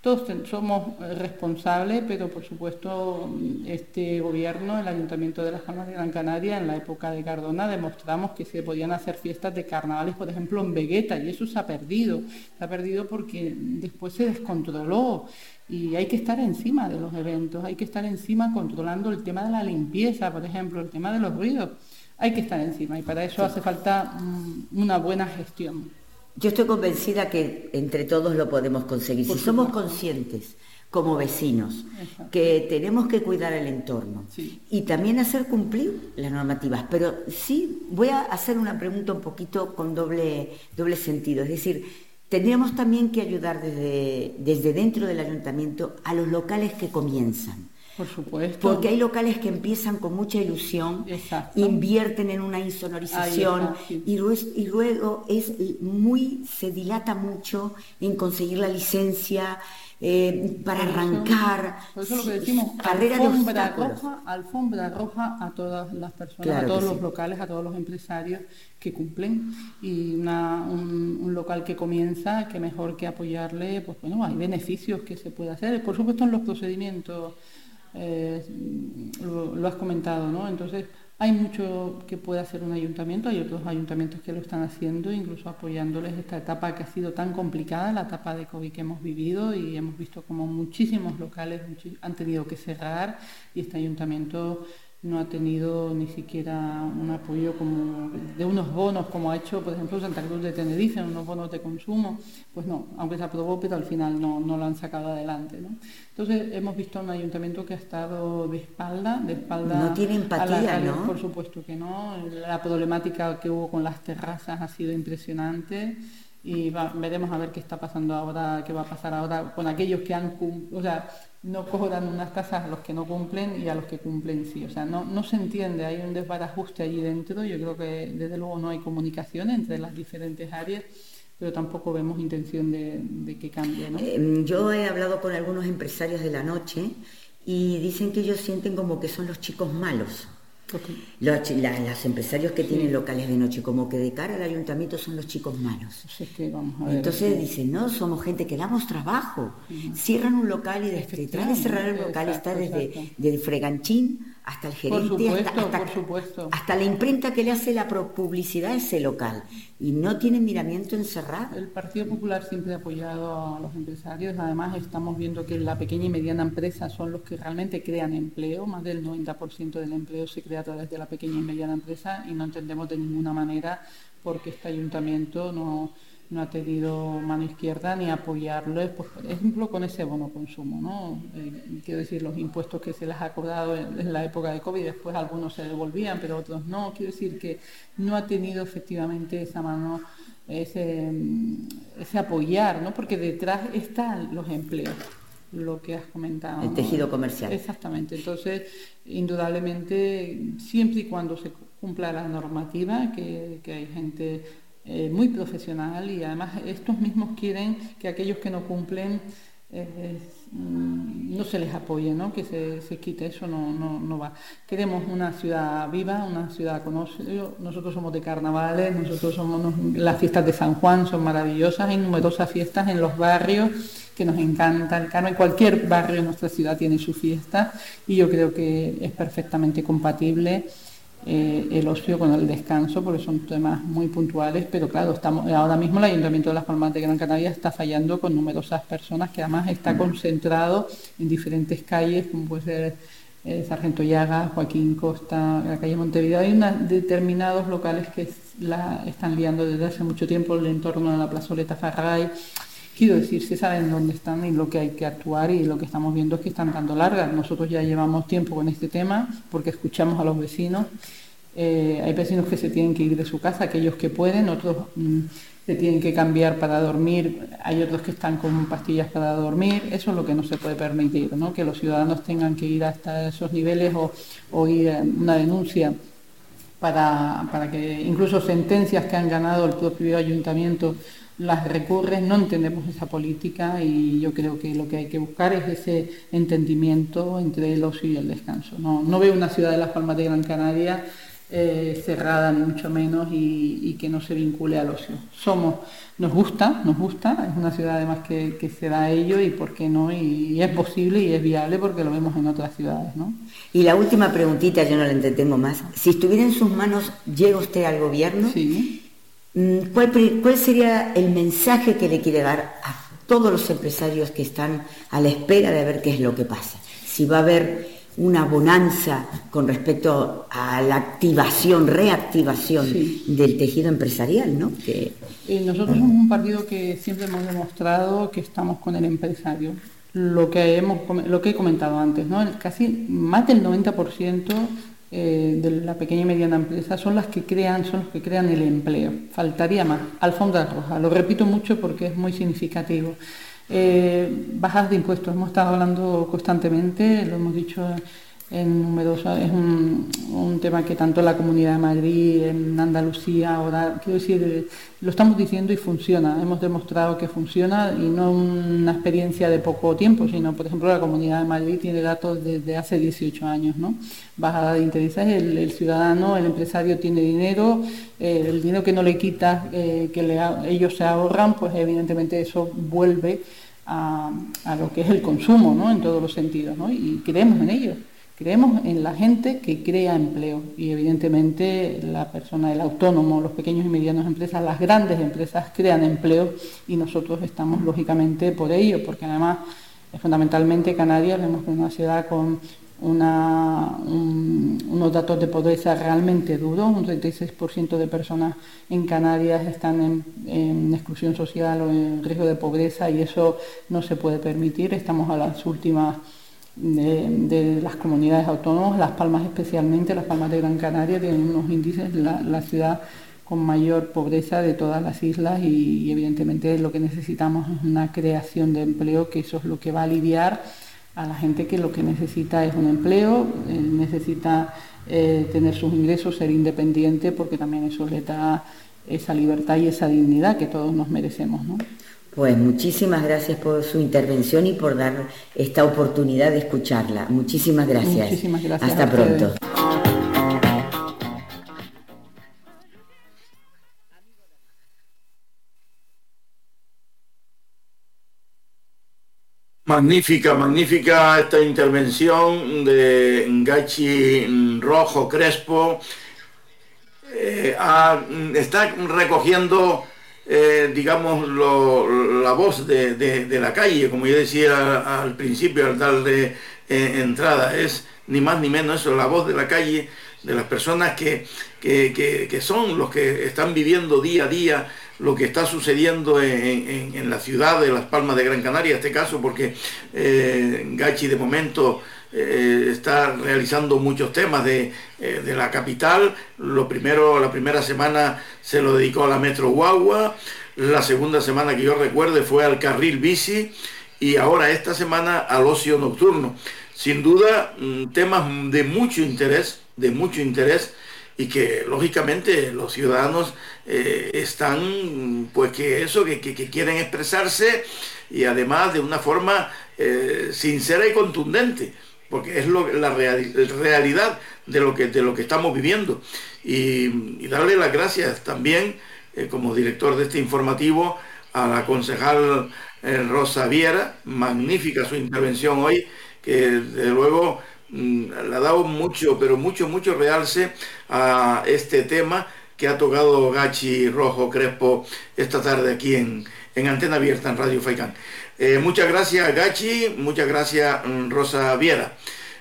Todos somos eh, responsables, pero por supuesto este gobierno, el Ayuntamiento de Las Palmas de Gran Canaria, en la época de Cardona, demostramos que se podían hacer fiestas de carnavales, por ejemplo, en Vegueta, y eso se ha perdido. Se ha perdido porque después se descontroló y hay que estar encima de los eventos, hay que estar encima controlando el tema de la limpieza, por ejemplo, el tema de los ruidos. Hay que estar encima y para eso hace falta mm, una buena gestión. Yo estoy convencida que entre todos lo podemos conseguir. si somos conscientes como vecinos que tenemos que cuidar el entorno y también hacer cumplir las normativas. Pero sí voy a hacer una pregunta un poquito con doble, doble sentido. Es decir, tendríamos también que ayudar desde, desde dentro del ayuntamiento a los locales que comienzan. Por supuesto. Porque hay locales que empiezan con mucha ilusión, invierten en una insonorización y, luego, es muy, se dilata mucho en conseguir la licencia, eh, para arrancar. Por eso lo que decimos, carrera alfombra roja, alfombra roja a todas las personas, Claro a todos sí. los locales, a todos los empresarios que cumplen y una- un, un local que comienza, que mejor que apoyarle, pues bueno, hay beneficios que se puede hacer, por supuesto en los procedimientos, eh, lo, has comentado, ¿no? Entonces hay mucho que puede hacer un ayuntamiento, hay otros ayuntamientos que lo están haciendo, incluso apoyándoles esta etapa que ha sido tan complicada, la etapa de COVID que hemos vivido y hemos visto como muchísimos locales han tenido que cerrar y este ayuntamiento no ha tenido ni siquiera un apoyo como de unos bonos como ha hecho, por ejemplo, Santa Cruz de Tenerife, unos bonos de consumo, pues no, aunque se aprobó, pero al final no, no lo han sacado adelante. ¿no? Entonces hemos visto un ayuntamiento que ha estado de espalda, de espalda No tiene a la empatía, realidad, ¿no? Por supuesto que no. La problemática que hubo con las terrazas ha sido impresionante y va- veremos a ver qué está pasando ahora, qué va a pasar ahora con aquellos que han, o sea, no cobran unas tasas a los que no cumplen y a los que cumplen sí. O sea, no, no se entiende, hay un desbarajuste allí dentro. Yo creo que desde luego no hay comunicación entre las diferentes áreas, pero tampoco vemos intención de, que cambie, ¿no? Eh, Yo he hablado con algunos empresarios de la noche y dicen que ellos sienten como que son los chicos malos. Los, chi- la- los empresarios que tienen locales de noche, como que de cara al ayuntamiento son los chicos malos. vamos a ver, Entonces dicen, no, somos gente que damos trabajo. Cierran un local y detrás de cerrar el local está desde, desde el freganchín hasta el gerente, supuesto, hasta, hasta- por supuesto. hasta la imprenta que le hace la publicidad a ese local. Y no tienen miramiento en cerrar. El Partido Popular siempre ha apoyado a los empresarios. Además, estamos viendo que la pequeña y mediana empresa son los que realmente crean empleo. Más del 90% del empleo se crea a través de la pequeña y mediana empresa y no entendemos de ninguna manera por qué este ayuntamiento no, no ha tenido mano izquierda ni apoyarles, pues, por ejemplo, con ese bono consumo. ¿no? Eh, quiero decir, los impuestos que se les ha cobrado en, en la época de COVID, después algunos se devolvían, pero otros no. Quiero decir que no ha tenido efectivamente esa mano ese, ese apoyar, ¿no? Porque detrás están los empleos, lo que has comentado. El ¿no? tejido comercial. Exactamente. Entonces, indudablemente, siempre y cuando se cumpla la normativa, que, que hay gente eh, muy profesional y además estos mismos quieren que aquellos que no cumplen eh, mm, no se les apoye, ¿no? que se, se quite, eso no, no, no va. Queremos una ciudad viva, una ciudad conocida. Nosotros somos de carnavales, nosotros somos las fiestas de San Juan son maravillosas, hay numerosas fiestas en los barrios que nos encanta el Carmen. Cualquier barrio en nuestra ciudad tiene su fiesta y yo creo que es perfectamente compatible eh, el ocio con el descanso, porque son temas muy puntuales, pero claro, estamos ahora mismo el Ayuntamiento de Las Palmas de Gran Canaria está fallando con numerosas personas que además está concentrado en diferentes calles, como puede ser eh, Sargento Llagas, Joaquín Costa, la calle Montevideo. Hay unas determinados locales que la están liando desde hace mucho tiempo el entorno de la plazoleta Farray. Quiero decir, se saben dónde están y lo que hay que actuar y lo que estamos viendo es que están dando largas. Nosotros ya llevamos tiempo con este tema porque escuchamos a los vecinos. Eh, hay vecinos que se tienen que ir de su casa, aquellos que pueden, otros mm, se tienen que cambiar para dormir, hay otros que están con pastillas para dormir. Eso es lo que no se puede permitir, ¿no? que los ciudadanos tengan que ir hasta esos niveles o, o ir a una denuncia para, para que incluso sentencias que han ganado el propio ayuntamiento las recurren, no entendemos esa política y yo creo que lo que hay que buscar es ese entendimiento entre el ocio y el descanso. No, no veo una ciudad de Las Palmas de Gran Canaria eh, cerrada ni mucho menos y, y que no se vincule al ocio. Somos, nos gusta, nos gusta, es una ciudad además que, que se da a ello y por qué no, y, y es posible y es viable porque lo vemos en otras ciudades, ¿no? Y la última preguntita, yo no la entretengo más. Si estuviera en sus manos, ¿llega usted al gobierno? Mm, ¿Cuál, pri- ¿Cuál sería el mensaje que le quiere dar a todos los empresarios que están a la espera de ver qué es lo que pasa? Si va a haber una bonanza con respecto a la activación, reactivación del tejido empresarial, ¿no? Que, Eh, nosotros somos un partido que siempre hemos demostrado que estamos con el empresario. Lo que, hemos, lo que he comentado antes, ¿no? Casi más del 90% eh, de la pequeña y mediana empresa son las que crean, son los que crean el empleo. Faltaría más. Alfombra roja, lo repito mucho porque es muy significativo. Eh, bajas de impuestos, hemos estado hablando constantemente, lo hemos dicho en es un, un tema que tanto la Comunidad de Madrid, en Andalucía, ahora, quiero decir, eh, lo estamos diciendo y funciona, hemos demostrado que funciona y no una experiencia de poco tiempo, sino, por ejemplo, la Comunidad de Madrid tiene datos desde hace 18 años, ¿no? Bajada de intereses, el, ciudadano, el empresario tiene dinero, eh, el dinero que no le quita, eh, que ellos se ahorran, pues evidentemente eso vuelve a, a lo que es el consumo, ¿no? En todos los sentidos, ¿no? Y creemos en ello. Creemos en la gente que crea empleo y evidentemente la persona, el autónomo, los pequeños y medianos empresas, las grandes empresas crean empleo y nosotros estamos lógicamente por ello, porque además fundamentalmente Canarias. Vemos una ciudad con unos datos de pobreza realmente duros, un 36% de personas en Canarias están en exclusión social o en riesgo de pobreza y eso no se puede permitir, estamos a las últimas de, las comunidades autónomas, Las Palmas especialmente, Las Palmas de Gran Canaria tienen unos índices, la, la ciudad con mayor pobreza de todas las islas y, y evidentemente lo que necesitamos es una creación de empleo, que eso es lo que va a aliviar a la gente que lo que necesita es un empleo, eh, necesita eh, tener sus ingresos, ser independiente, porque también eso le da esa libertad y esa dignidad que todos nos merecemos. ¿no? Pues muchísimas gracias por su intervención y por dar esta oportunidad de escucharla. Muchísimas gracias. Muchísimas gracias Hasta pronto. Magnífica, magnífica esta intervención de Gachi Rojo Crespo. Eh, ha- está recogiendo, eh, digamos, la voz de, la calle, como yo decía al principio al darle eh, entrada. Es ni más ni menos eso, la voz de la calle, de las personas que, son los que están viviendo día a día lo que está sucediendo en, en- en la ciudad de Las Palmas de Gran Canaria, en este caso, porque eh, Gachi de momento eh, está realizando muchos temas de, eh, de la capital. Lo primero, la primera semana se lo dedicó a la Metro Guagua, la segunda semana que yo recuerde fue al carril bici y ahora esta semana al ocio nocturno. Sin duda, mm, temas de mucho interés, de mucho interés y que lógicamente los ciudadanos eh, están, pues que eso, que, que- quieren expresarse y además de una forma sincera y contundente, porque es lo- la real- realidad de lo, que, de lo que estamos viviendo. Y, darle las gracias también, eh, como director de este informativo, a la concejal eh, Rosa Viera, magnífica su intervención hoy, que desde luego mm, le ha dado mucho, pero mucho, mucho realce a este tema que ha tocado Gachi Rojo Crespo esta tarde aquí en, en Antena Abierta en Radio Faicán. Eh, muchas gracias Gachi, muchas gracias mm, Rosa Viera.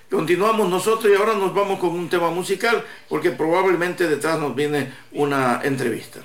Continuamos nosotros y ahora nos vamos con un tema musical porque probablemente detrás nos viene una entrevista.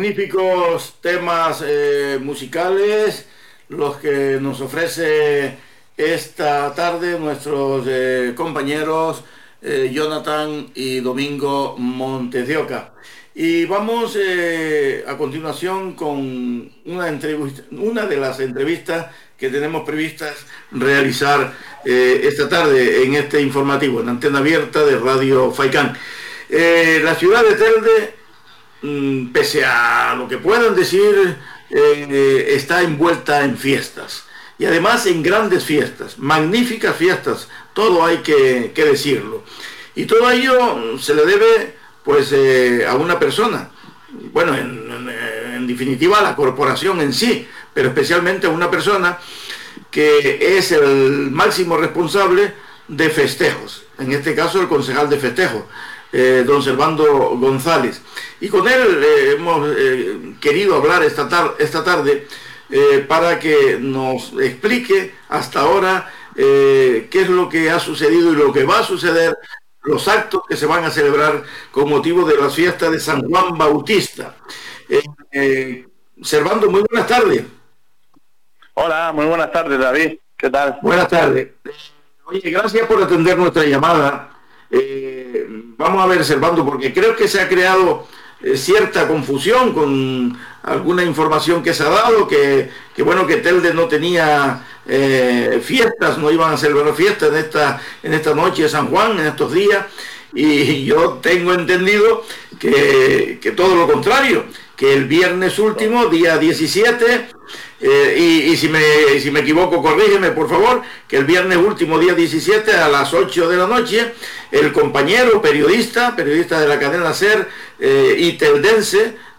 magníficos temas eh, musicales los que nos ofrece esta tarde nuestros eh, compañeros eh, Jonathan y Domingo Montedioca. Y vamos a continuación con una, de las entrevistas que tenemos previstas realizar esta tarde en este informativo, en antena abierta de Radio Faicán. la ciudad de Telde pese a lo que puedan decir, eh, está envuelta en fiestas. Y además en grandes fiestas, magníficas fiestas, todo hay que, decirlo. Y todo ello se le debe pues eh, a una persona, bueno, en, definitiva a la corporación en sí, pero especialmente a una persona que es el máximo responsable de festejos, en este caso el concejal de festejos, eh, don Servando González. Y con él eh, hemos eh, querido hablar esta, esta tarde para que nos explique hasta ahora qué es lo que ha sucedido y lo que va a suceder, los actos que se van a celebrar con motivo de las fiestas de San Juan Bautista. Servando, muy buenas tardes. Hola, muy buenas tardes, David. ¿Qué tal? Buenas tardes. Oye, gracias por atender nuestra llamada. Eh, vamos a ver, Servando, porque creo que se ha creado eh, cierta confusión con alguna información que se ha dado, que, bueno, que Telde no tenía eh, fiestas, no iban a celebrar fiestas en esta, en esta noche de San Juan, en estos días, y yo tengo entendido que, que todo lo contrario, que el viernes último, día 17, eh, y, si, me, si me equivoco, corrígeme por favor, que el viernes último, día 17, a las 8 de la noche, el compañero periodista, periodista de la cadena SER eh, y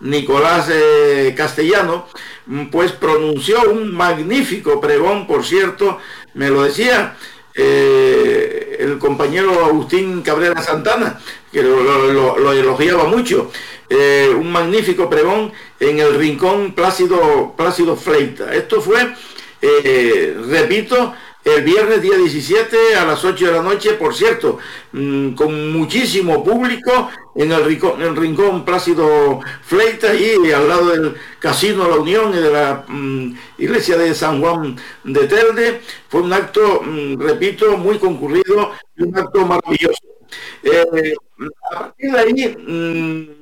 Nicolás eh, Castellano, mm, pues pronunció un magnífico pregón, por cierto, me lo decía el compañero Agustín Cabrera Santana, que lo elogiaba mucho. Eh, un magnífico pregón en el rincón Plácido, Plácido Fleita. Esto fue, eh, repito, el viernes día 17 a las 8 de la noche, por cierto, mm, con muchísimo público en el rincón, Plácido Fleita y al lado del Casino La Unión y de la mm, iglesia de San Juan de Telde. Fue un acto, mm, repito, muy concurrido y un acto maravilloso. Eh, a partir de ahí,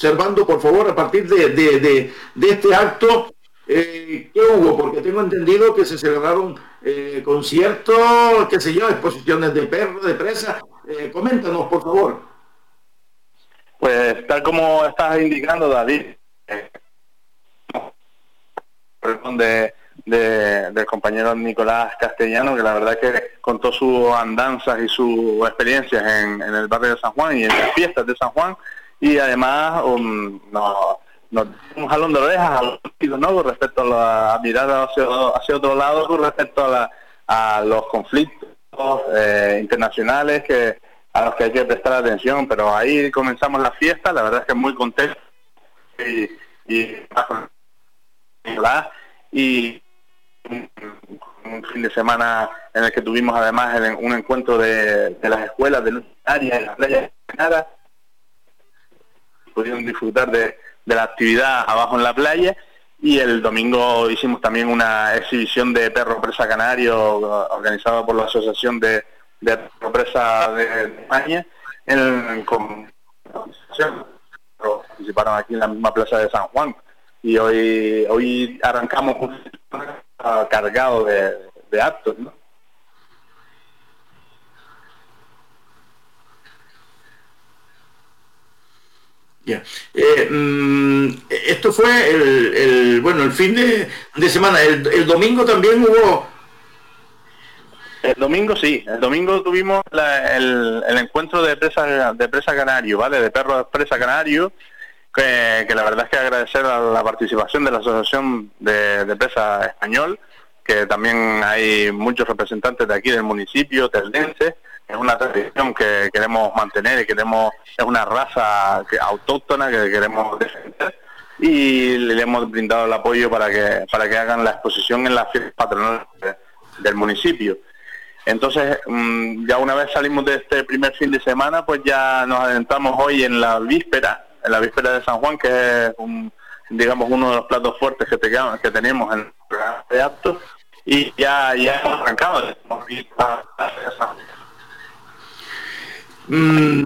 Servando, por favor, a partir de, este acto, eh, ¿qué hubo? Porque tengo entendido que se celebraron eh, conciertos, qué sé yo, exposiciones de perros, de presa. Eh, coméntanos, por favor. Pues tal como estás indicando, David, de, del compañero Nicolás Castellano, que la verdad que contó sus andanzas y sus experiencias en, en el barrio de San Juan y en las fiestas de San Juan, y además um, un jalón de orejas ¿no? con respecto a la mirada hacia, hacia otro lado con respecto a, la, a los conflictos eh, internacionales que a los que hay que prestar atención. Pero ahí comenzamos la fiesta la verdad es que muy contento. Y, y, y un fin de semana en el que tuvimos además un encuentro de, de las escuelas de área en la playa de Canadá pudieron disfrutar de, la actividad abajo en la playa y el domingo hicimos también una exhibición de perro presa canario organizada por la Asociación de, de Perro Presa de, España en, participaron aquí en la misma plaza de San Juan y hoy hoy arrancamos un cargado de, de actos. Eh, mm, esto fue el, bueno el fin de, semana. El, domingo también hubo. El domingo sí, el domingo tuvimos el, encuentro de presa de presa canario, ¿vale? De perros presa canario, que, la verdad es que agradecer a la participación de la Asociación de, Presa Español, que también hay muchos representantes de aquí del municipio, teldense, es una tradición que queremos mantener y queremos, es una raza que, autóctona que queremos defender y le hemos brindado el apoyo para que, para que hagan la exposición en las fiestas patronales del municipio. Entonces, mm, ya una vez salimos de este primer fin de semana, pues ya nos adentramos hoy en la víspera, en la víspera de San Juan, que es digamos uno de los platos fuertes que, que tenemos en el programa de actos, y ya, ya hemos arrancado. Mm,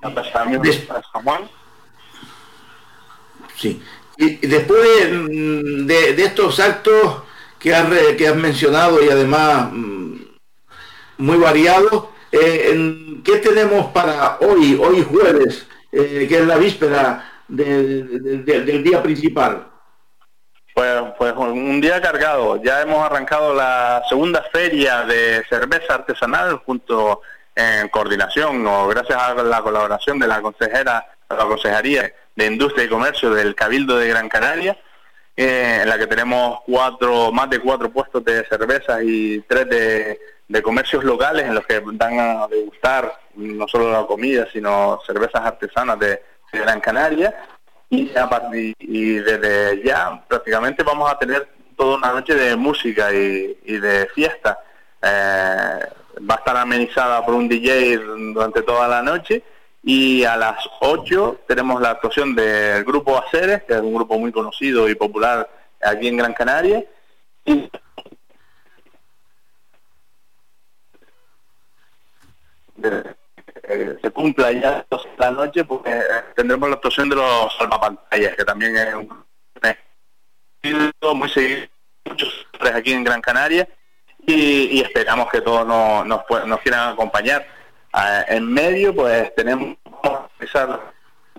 sí. Y, después mm, de, estos actos que has, que has mencionado y además mm, muy variados, eh, ¿qué tenemos para hoy, hoy jueves, eh, que es la víspera del día principal? Pues, pues un día cargado. Ya hemos arrancado la segunda feria de cerveza artesanal junto en coordinación o gracias a la colaboración de la consejera, la consejería de Industria y Comercio del Cabildo de Gran Canaria, eh, en la que tenemos cuatro, más de cuatro puestos de cervezas y tres de, de comercios locales en los que dan a degustar no solo la comida, sino cervezas artesanas de, Gran Canaria. Y, y desde ya prácticamente vamos a tener toda una noche de música y, de fiesta. Eh, va a estar amenizada por un DJ durante toda la noche y a las 8 tenemos la actuación del grupo Aceres, que es un grupo muy conocido y popular aquí en Gran Canaria. Y eh, se cumpla ya la noche, porque eh, tendremos la actuación de los salvapantallas, que también es un muy seguido, muchos aquí en Gran Canaria, y, esperamos que todos nos, nos, quieran acompañar. Ah, en medio, pues tenemos esa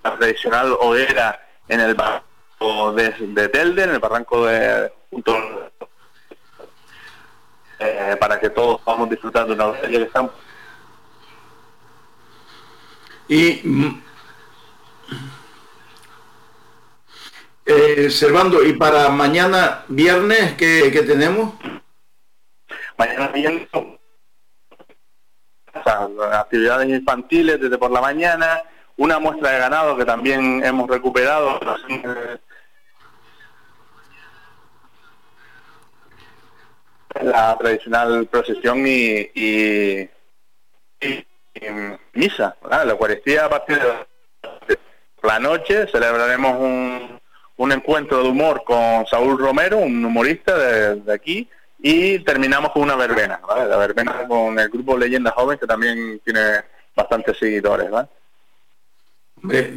la tradicional hoguera en el barranco de, Telde, en el barranco de eh, para que todos podamos disfrutar de una hoguera que estamos y mm, eh, Servando, ¿y para mañana viernes qué, tenemos? Mañana viernes actividades infantiles desde por la mañana, una muestra de ganado que también hemos recuperado. La tradicional procesión y, y misa, la Eucaristía a partir de la noche celebraremos un, un encuentro de humor con Saúl Romero, un humorista de, aquí, y terminamos con una verbena, La verbena con el grupo Leyenda Joven, que también tiene bastantes seguidores,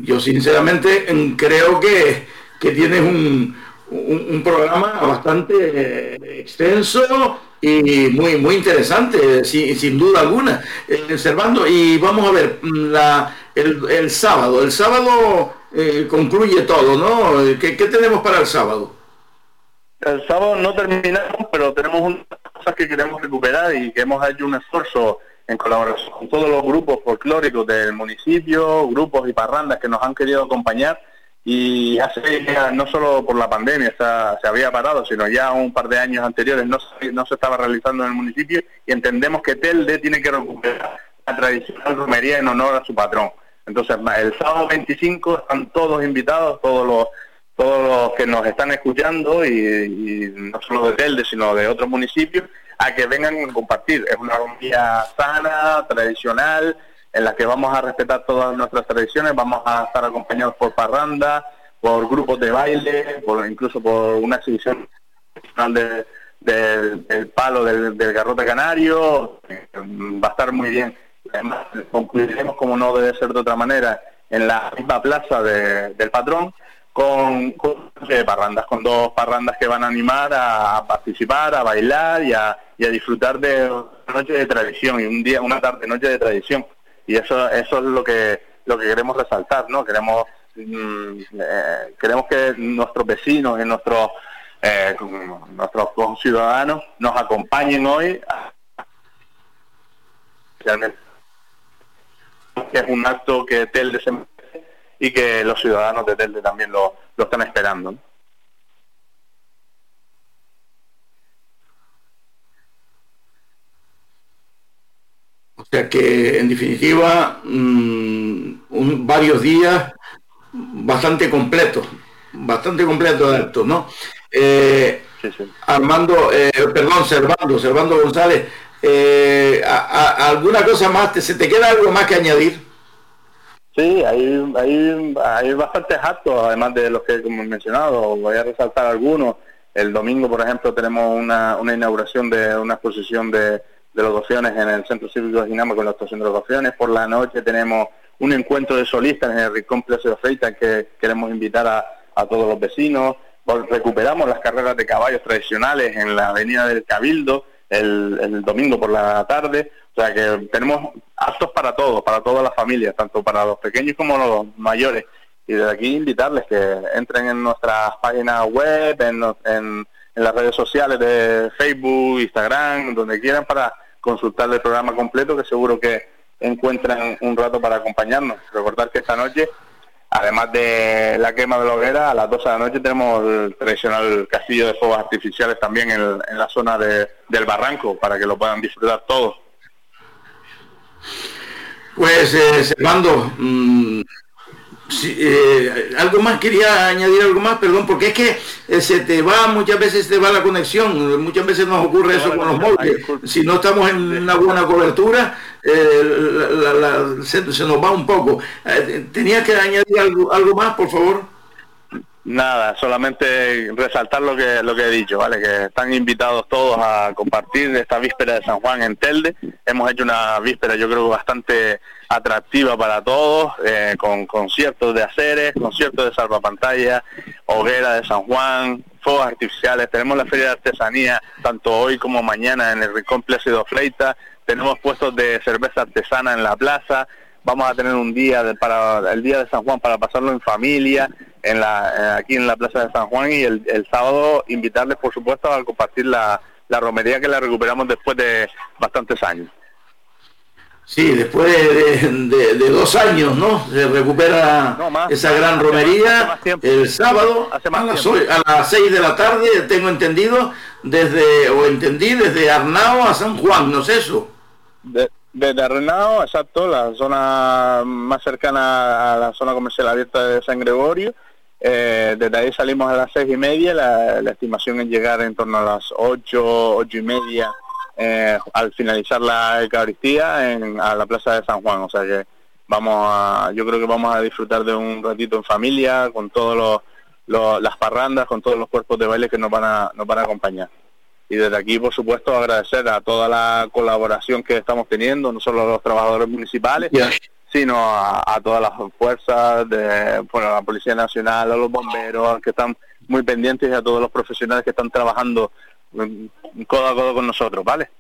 yo sinceramente mm, creo que, que tienes un, un, programa bastante eh, extenso y muy muy interesante, sin, duda alguna, eh, Servando. Y vamos a ver, mm, la, el, sábado, el sábado eh, concluye todo, ¿no? ¿Qué, tenemos para el sábado? El sábado no terminamos, pero tenemos unas cosas que queremos recuperar y que hemos hecho un esfuerzo en colaboración con todos los grupos folclóricos del municipio, grupos y parrandas que nos han querido acompañar y hace ya, no solo por la pandemia se había parado, sino ya un par de años anteriores no se, no se estaba realizando en el municipio y entendemos que Telde tiene que recuperar la tradicional romería en honor a su patrón. Entonces, el sábado 25 están todos invitados, todos los todos los que nos están escuchando y, no solo de Telde, sino de otros municipios, a que vengan a compartir. Es una romería sana, tradicional, en la que vamos a respetar todas nuestras tradiciones, vamos a estar acompañados por parranda, por grupos de baile, por incluso por una exhibición de, del palo del, garrote canario, va a estar muy bien. Además, concluiremos, como no debe ser de otra manera, en la misma plaza del patrón, con, con parrandas, con dos parrandas que van a animar a, participar, a bailar y a, disfrutar de una noche de tradición y un día, una tarde noche de tradición. Y eso eso es lo que lo que queremos resaltar no queremos mm, eh, queremos que nuestros vecinos y nuestros eh, nuestros ciudadanos nos acompañen hoy realmente es un acto que Telde se y que los ciudadanos de Telde también lo, lo están esperando O sea que, en definitiva, mm, varios días bastante completos, bastante completo de actos, ¿no? Eh, Armando, eh, perdón, Servando, Servando González, eh, ¿alguna cosa más? ¿Se te queda algo más que añadir? Sí, hay, hay, hay bastantes actos, además de los que hemos mencionado, voy a resaltar algunos. El domingo, por ejemplo, tenemos una, una inauguración de una exposición de de los opciones en el Centro Cívico de Dinamo con la actuación de los opciones. Por la noche tenemos un encuentro de solistas en el Rincón Plaza de Feita que queremos invitar a, todos los vecinos. Recuperamos las carreras de caballos tradicionales en la Avenida del Cabildo el, domingo por la tarde. O sea que tenemos actos para todos, para todas las familias, tanto para los pequeños como los mayores. y desde aquí invitarles que entren en nuestras páginas web, en, las redes sociales de Facebook, Instagram, donde quieran para consultar el programa completo, que seguro que encuentran un rato para acompañarnos. Recordar que esta noche, además de la quema de la hoguera, a las 12 de la noche tenemos el tradicional castillo de fuegos artificiales también en, la zona de, del barranco, para que lo puedan disfrutar todos. Pues, eh, Servando, mm, sí, eh, algo más, quería añadir algo más, perdón, porque es que eh, se te va, muchas veces se te va la conexión, muchas veces nos ocurre eso con los móviles. Si no estamos en una buena cobertura, eh, la- la- la- se, se nos va un poco. ¿Tenías que añadir algo, algo más, por favor? Nada, solamente resaltar lo que lo que he dicho, ¿vale? Que están invitados todos a compartir esta víspera de San Juan en Telde. Hemos hecho una víspera, yo creo, bastante atractiva para todos, eh, con conciertos de aceres, conciertos de salvapantalla, hoguera de San Juan, fuegos artificiales. Tenemos la feria de artesanía, tanto hoy como mañana en el Rincón Plácido Fleita. Tenemos puestos de cerveza artesana en la plaza. Vamos a tener un día de- para el día de San Juan para pasarlo en familia, en la, eh, aquí en la plaza de San Juan y el, el sábado invitarles, por supuesto, a compartir la, la romería que la recuperamos después de bastantes años. Sí, después de, de- de dos años, ¿no? Se recupera esa gran romería el sábado a las, a las 6 de la tarde, tengo entendido, desde, o entendí, desde Arnao a San Juan, ¿no es eso? De- desde Arrenao, exacto, la zona más cercana a la zona comercial abierta de San Gregorio. Eh, desde ahí salimos a las seis y media, la, estimación es llegar en torno a las ocho, ocho y media eh, al finalizar la Eucaristía en, a la Plaza de San Juan. O sea que vamos a, yo creo que vamos a disfrutar de un ratito en familia, con todos los, los- las parrandas, con todos los cuerpos de baile que nos van a, nos van a acompañar. Y desde aquí, por supuesto, agradecer a toda la colaboración que estamos teniendo, no solo a los trabajadores municipales, sino a, a todas las fuerzas, de bueno, a la Policía Nacional, a los bomberos, que están muy pendientes y a todos los profesionales que están trabajando mm, codo a codo con nosotros, ¿vale?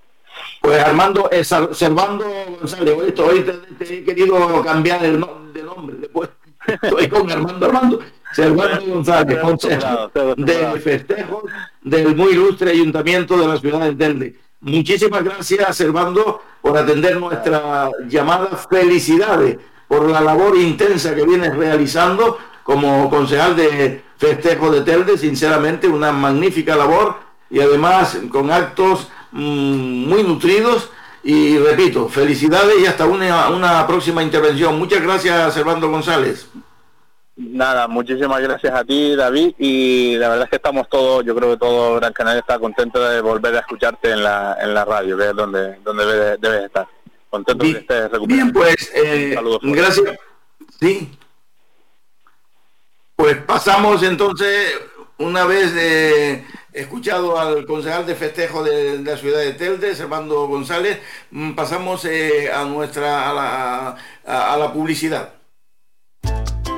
Pues Armando, eh, Servando González, hoy, esto- hoy te, te he querido cambiar el no- de nombre, después estoy con Armando Armando, Servando González, consejero de festejos del muy ilustre ayuntamiento de la ciudad de Telde. Muchísimas gracias, Servando, por atender nuestra llamada. Felicidades por la labor intensa que vienes realizando como concejal de festejos de Telde. Sinceramente, una magnífica labor y además con actos mm, muy nutridos. Y repito, felicidades y hasta una, una próxima intervención. Muchas gracias, Servando González. Nada, muchísimas gracias a ti, David, y la verdad es que estamos todos, yo creo que todo Gran Canaria está contento de volver a escucharte en la, en la radio, que es donde, donde debes, debes estar. Contento de que estés recuperado. Bien, pues, eh, Saludos gracias. Sí. Pues pasamos entonces, una vez eh, escuchado al concejal de festejo de, de la ciudad de Telde, Servando González, mm, pasamos eh, a nuestra a la, a- a la publicidad.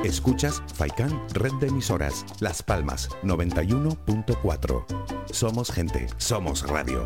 Escuchas Faikan Red de Emisoras, Las Palmas 91.4. Somos gente, somos radio.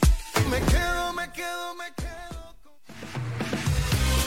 Me quedo, me quedo, me quedo.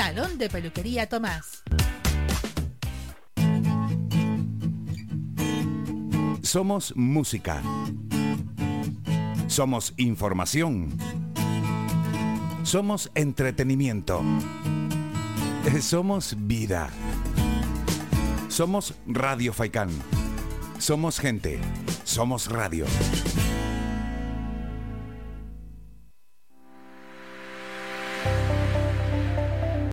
Salón de Peluquería Tomás. Somos música. Somos información. Somos entretenimiento. Somos vida. Somos Radio Faicán. Somos gente. Somos radio.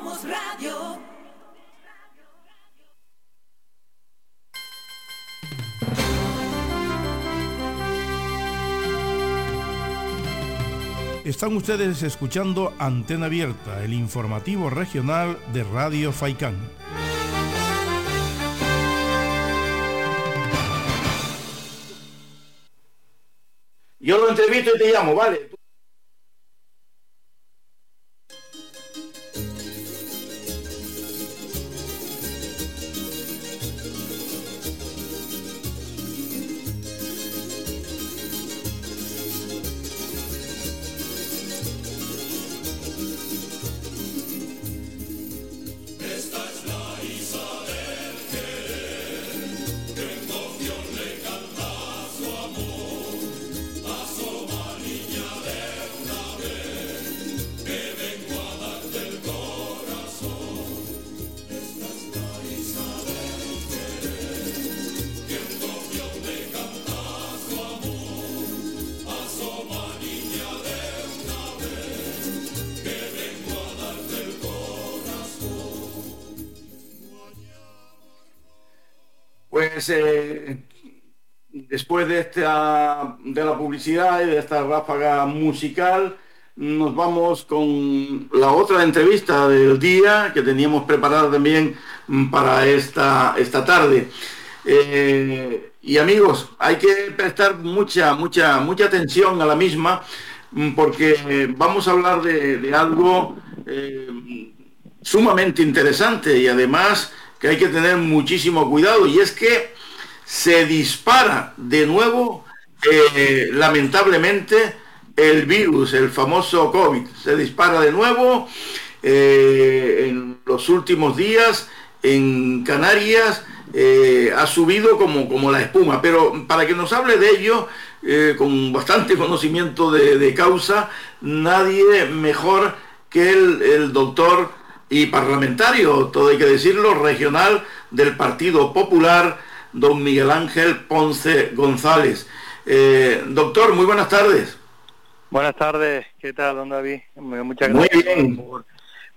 Somos radio. Están ustedes escuchando Antena Abierta, el informativo regional de Radio Faicán. Yo lo entrevisto y te llamo, ¿vale? Pues eh, después de esta de la publicidad y de esta ráfaga musical, nos vamos con la otra entrevista del día que teníamos preparada también para esta, esta tarde. Eh, y amigos, hay que prestar mucha, mucha, mucha atención a la misma porque vamos a hablar de, de algo eh, sumamente interesante y además que hay que tener muchísimo cuidado y es que se dispara de nuevo eh, lamentablemente el virus, el famoso COVID, se dispara de nuevo eh, en los últimos días en Canarias eh, ha subido como, como la espuma, pero para que nos hable de ello con bastante conocimiento de, de causa, nadie mejor que el, el doctor y parlamentario, todo hay que decirlo, regional del Partido Popular, don Miguel Ángel Ponce González. Eh, doctor, muy buenas tardes. Buenas tardes, ¿qué tal, don David? Muchas Muy gracias bien. por,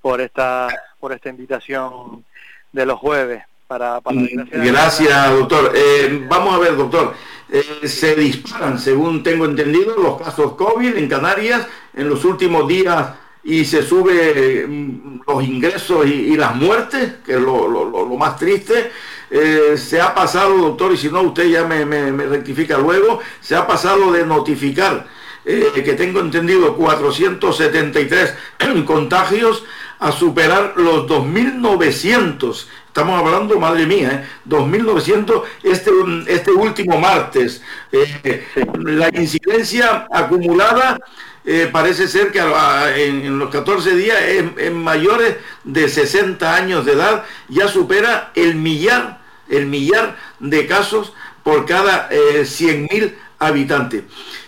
por esta por esta invitación de los jueves para, para de- Gracias, doctor. Eh, vamos a ver, doctor. Eh, se disparan, según tengo entendido, los casos COVID en Canarias en los últimos días y se sube mm, los ingresos y, y las muertes, que es lo, lo- lo- más triste. Eh, se ha pasado, doctor, y si no usted ya me, me- me rectifica luego, se ha pasado de notificar eh, que tengo entendido 473 contagios a superar los 2.900. Estamos hablando, madre mía, ¿eh? 2.900 este, este último martes. Eh, la incidencia acumulada eh, parece ser que a- en, en los 14 días en, mayores de 60 años de edad ya supera el millar, el millar de casos por cada eh, 100.000 habitante.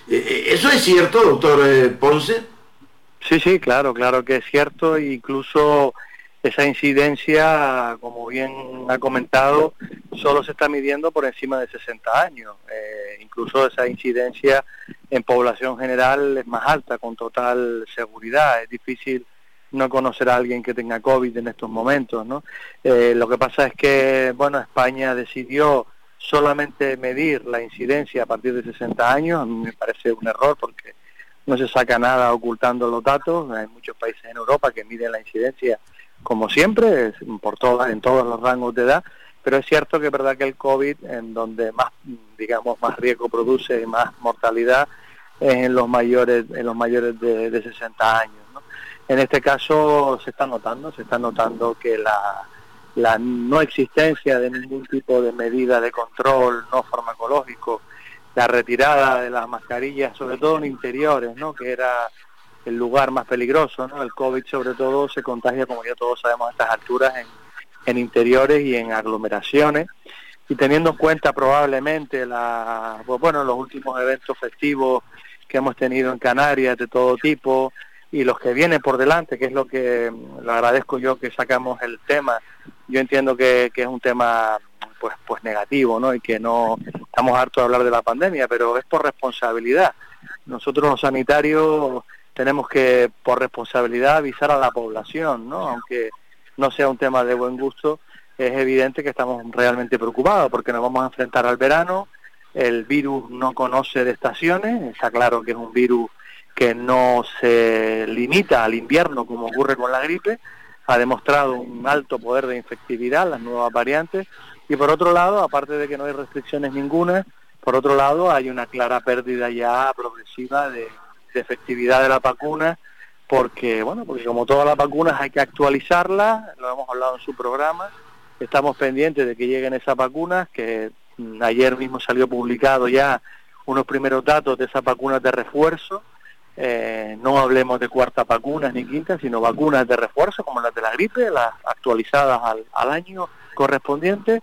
¿Eso es cierto, doctor Ponce? Sí, sí, claro, claro que es cierto. Incluso esa incidencia, como bien ha comentado, solo se está midiendo por encima de 60 años. Eh, incluso esa incidencia en población general es más alta, con total seguridad. Es difícil no conocer a alguien que tenga COVID en estos momentos, ¿no? Eh, lo que pasa es que, bueno, España decidió solamente medir la incidencia a partir de 60 años. A mí me parece un error porque no se saca nada ocultando los datos. Hay muchos países en Europa que miden la incidencia como siempre, por todas, en todos los rangos de edad, pero es cierto que es verdad que el COVID, en donde más, digamos, más riesgo produce y más mortalidad, es en los mayores, en los mayores de, de 60 años. En este caso se está notando, se está notando que la, la no existencia de ningún tipo de medida de control no farmacológico, la retirada de las mascarillas, sobre todo en interiores, ¿no? que era el lugar más peligroso, ¿no? El COVID sobre todo se contagia, como ya todos sabemos a estas alturas, en, en interiores y en aglomeraciones. Y teniendo en cuenta probablemente la, pues bueno, los últimos eventos festivos que hemos tenido en Canarias de todo tipo y los que vienen por delante, que es lo que le agradezco yo que sacamos el tema. Yo entiendo que, que es un tema pues pues negativo, ¿no? Y que no estamos hartos de hablar de la pandemia, pero es por responsabilidad. Nosotros los sanitarios tenemos que, por responsabilidad, avisar a la población, ¿no? Aunque no sea un tema de buen gusto, es evidente que estamos realmente preocupados porque nos vamos a enfrentar al verano, el virus no conoce de estaciones, está claro que es un virus que no se limita al invierno como ocurre con la gripe, ha demostrado un alto poder de infectividad, las nuevas variantes, y por otro lado, aparte de que no hay restricciones ninguna, por otro lado hay una clara pérdida ya progresiva de, de efectividad de la vacuna, porque, bueno, porque como todas las vacunas hay que actualizarlas, lo hemos hablado en su programa, estamos pendientes de que lleguen esas vacunas, que ayer mismo salió publicado ya unos primeros datos de esas vacunas de refuerzo, eh, no hablemos de cuartas vacunas ni quintas, sino vacunas de refuerzo como las de la gripe, las actualizadas al, al año correspondiente,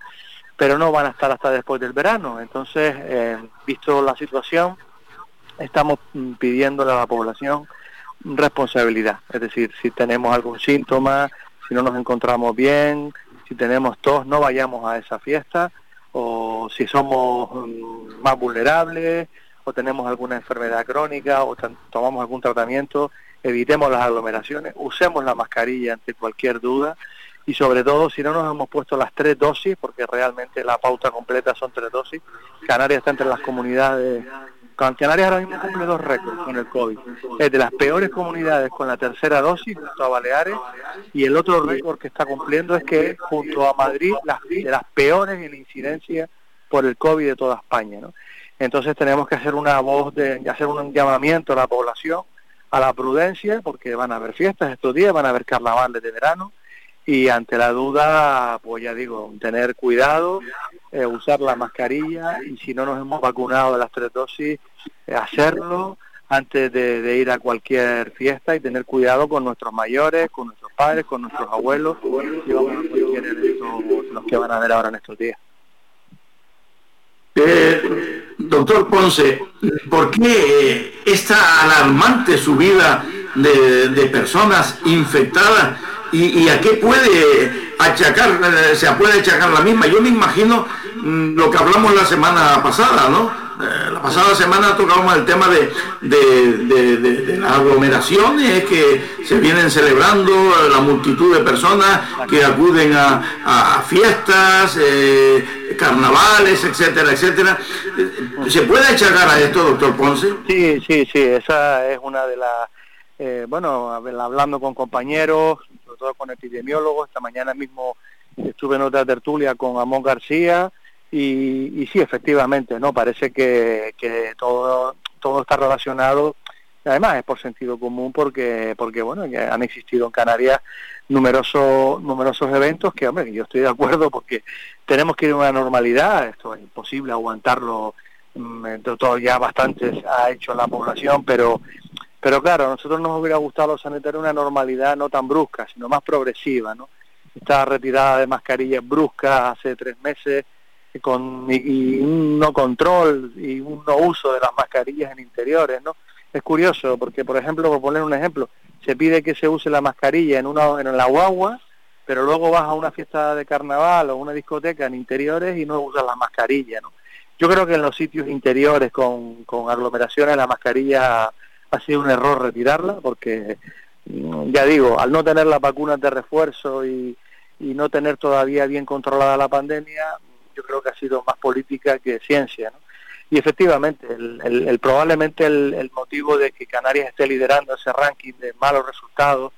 pero no van a estar hasta después del verano. Entonces, eh, visto la situación, estamos pidiéndole a la población responsabilidad. Es decir, si tenemos algún síntoma, si no nos encontramos bien, si tenemos tos, no vayamos a esa fiesta, o si somos mm, más vulnerables, o tenemos alguna enfermedad crónica, o tomamos algún tratamiento, evitemos las aglomeraciones, usemos la mascarilla ante cualquier duda, y sobre todo si no nos hemos puesto las tres dosis, porque realmente la pauta completa son tres dosis, Canarias está entre las comunidades Canarias ahora mismo cumple dos récords con el COVID. Es de las peores comunidades con la tercera dosis, junto a Baleares, y el otro récord que está cumpliendo es que junto a Madrid, las, de las peores en incidencia por el COVID de toda España. ¿no? Entonces tenemos que hacer una voz, de hacer un llamamiento a la población a la prudencia, porque van a haber fiestas estos días, van a haber carnavales de verano, y ante la duda, pues ya digo, tener cuidado, eh, usar la mascarilla y si no nos hemos vacunado de las tres dosis, eh, hacerlo antes de, ir a cualquier fiesta y tener cuidado con nuestros mayores, con nuestros padres, con nuestros abuelos y vamos a cualquier evento los que van a ver ahora en estos días. Eh, doctor Ponce, ¿por qué esta alarmante subida de, de personas infectadas y, a qué puede achacar, eh, se puede achacar la misma. Yo me imagino mm, lo que hablamos la semana pasada, ¿no? Eh, la pasada semana tocábamos el tema de, de, las aglomeraciones que se vienen celebrando, la multitud de personas que acuden a, fiestas, eh, carnavales, etcétera, etcétera. ¿Se puede achacar a esto, doctor Ponce? Sí, sí, sí, esa es una de las, bueno, hablando con compañeros, con epidemiólogos. Esta mañana mismo estuve en otra tertulia con Amón García y, sí, efectivamente, no parece que, todo todo está relacionado. Además es por sentido común porque porque bueno han existido en Canarias numerosos numerosos eventos que hombre yo estoy de acuerdo porque tenemos que ir a una normalidad. Esto es imposible aguantarlo. Mm, todo ya bastante ha hecho la población, pero pero claro, a nosotros nos hubiera gustado a una normalidad no tan brusca, sino más progresiva, ¿no? Esta retirada de mascarillas bruscas hace tres meses con y, un no control y un no uso de las mascarillas en interiores, ¿no? Es curioso porque, por ejemplo, por poner un ejemplo, se pide que se use la mascarilla en una en la guagua, pero luego vas a una fiesta de carnaval o una discoteca en interiores y no usas la mascarilla, ¿no? Yo creo que en los sitios interiores con, con aglomeraciones la mascarilla ha sido un error retirarla porque, mm, ya digo, al no tener las vacunas de refuerzo y, y no tener todavía bien controlada la pandemia, yo creo que ha sido más política que ciencia. ¿no? Y efectivamente, el, el, probablemente el, motivo de que Canarias esté liderando ese ranking de malos resultados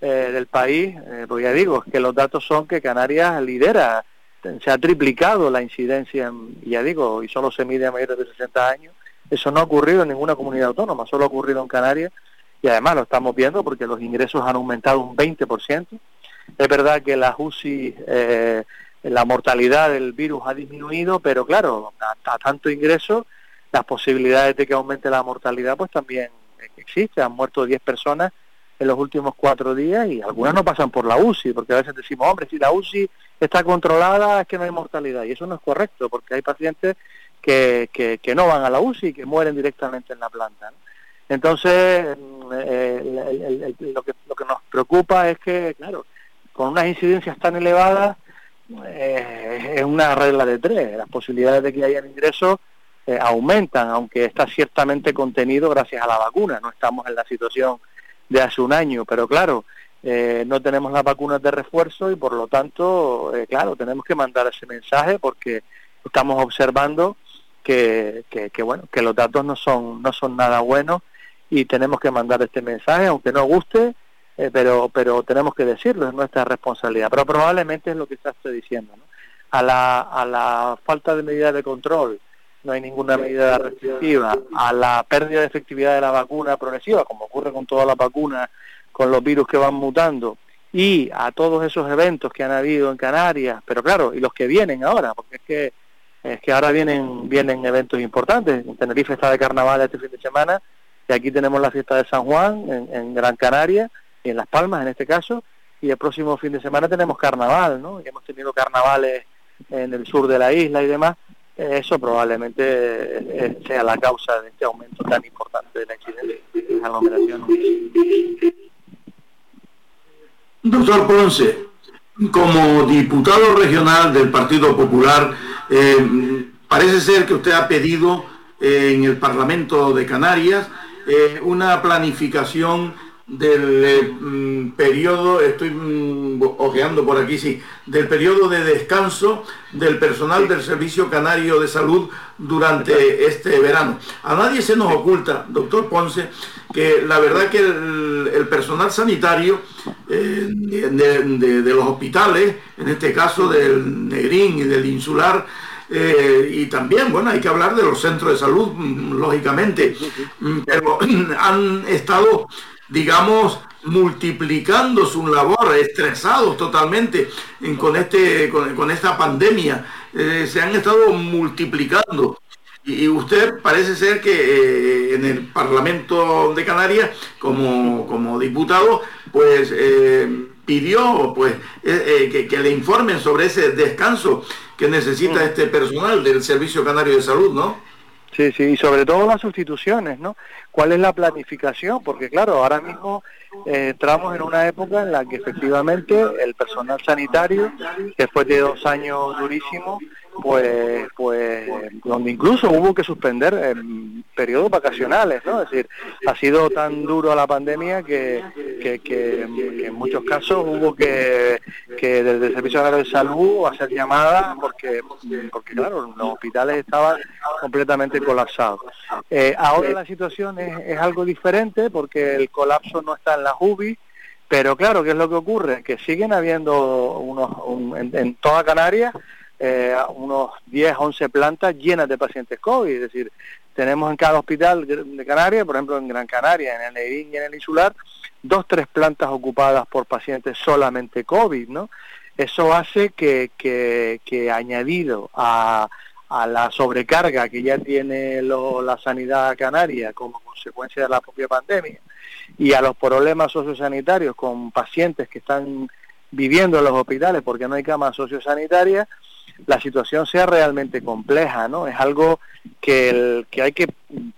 eh, del país, eh, pues ya digo, es que los datos son que Canarias lidera, se ha triplicado la incidencia, y ya digo, y solo se mide a mayores de 60 años. Eso no ha ocurrido en ninguna comunidad autónoma, solo ha ocurrido en Canarias, y además lo estamos viendo porque los ingresos han aumentado un 20%. Es verdad que la UCI eh, la mortalidad del virus ha disminuido, pero claro, a, tanto ingreso, las posibilidades de que aumente la mortalidad pues también existen. Han muerto 10 personas en los últimos cuatro días y algunas no pasan por la UCI, porque a veces decimos, hombre, si la UCI está controlada es que no hay mortalidad. Y eso no es correcto, porque hay pacientes que, que, no van a la UCI y que mueren directamente en la planta. Entonces, mm, eh, lo, que, lo que nos preocupa es que, claro, con unas incidencias tan elevadas, eh, es una regla de tres. Las posibilidades de que haya ingresos eh, aumentan, aunque está ciertamente contenido gracias a la vacuna. No estamos en la situación de hace un año, pero claro, eh, no tenemos las vacunas de refuerzo y por lo tanto, claro, tenemos que mandar ese mensaje porque estamos observando que, que, bueno, que los datos no son, no son nada buenos y tenemos que mandar este mensaje, aunque no guste, eh, pero, pero tenemos que decirlo, es nuestra responsabilidad. Pero probablemente es lo que está diciendo. ¿no? A, la, a la falta de medidas de control, no hay ninguna medida restrictiva, a la pérdida de efectividad de la vacuna progresiva, como ocurre con todas las vacunas, con los virus que van mutando, y a todos esos eventos que han habido en Canarias, pero claro, y los que vienen ahora, porque es que es que ahora vienen vienen eventos importantes. En Tenerife está de carnaval este fin de semana, y aquí tenemos la fiesta de San Juan en, en Gran Canaria, en Las Palmas en este caso, y el próximo fin de semana tenemos carnaval, ¿no? Y hemos tenido carnavales en el sur de la isla y demás. Eso probablemente eh, sea la causa de este aumento tan importante de la incidencia de la aglomeración. Doctor Ponce, como diputado regional del Partido Popular, eh, parece ser que usted ha pedido eh, en el Parlamento de Canarias una planificación del eh, periodo, estoy mm, ojeando por aquí, sí, del periodo de descanso del personal del Servicio Canario de Salud durante este verano. A nadie se nos oculta, doctor Ponce, que la verdad que el, personal sanitario eh, de, los hospitales, en este caso del Negrín y del Insular, eh, y también, bueno, hay que hablar de los centros de salud, mm, lógicamente, mm, pero han estado digamos, multiplicando su labor, estresados totalmente con, este, con, esta pandemia. Eh, se han estado multiplicando. Y, usted parece ser que eh, en el Parlamento de Canarias, como, como diputado, pues eh, pidió pues, que, que, le informen sobre ese descanso que necesita mm. este personal del Servicio Canario de Salud, ¿no? Sí, sí, y sobre todo las sustituciones, ¿no? ¿Cuál es la planificación? Porque claro, ahora mismo eh, entramos en una época en la que efectivamente el personal sanitario, después de dos años durísimos, pues, pues donde incluso hubo que suspender en periodos vacacionales, ¿no? Es decir, ha sido tan duro la pandemia que, que, en muchos casos hubo que, que desde el Servicio de Salud hacer llamadas porque, porque claro, los hospitales estaban completamente colapsados. Eh, ahora la situación es, es, algo diferente porque el colapso no está en la UBI, pero claro, ¿qué es lo que ocurre? Que siguen habiendo unos, en, en toda Canarias eh, unos 10, 11 plantas llenas de pacientes COVID, es decir, tenemos en cada hospital de Canarias, por ejemplo en Gran Canaria, en el Nevín y en el Insular, dos, tres plantas ocupadas por pacientes solamente COVID, ¿no? Eso hace que, que, que añadido a, a la sobrecarga que ya tiene la sanidad canaria como consecuencia de la propia pandemia y a los problemas sociosanitarios con pacientes que están viviendo en los hospitales porque no hay camas sociosanitarias, la situación sea realmente compleja, ¿no? Es algo que, el, que hay que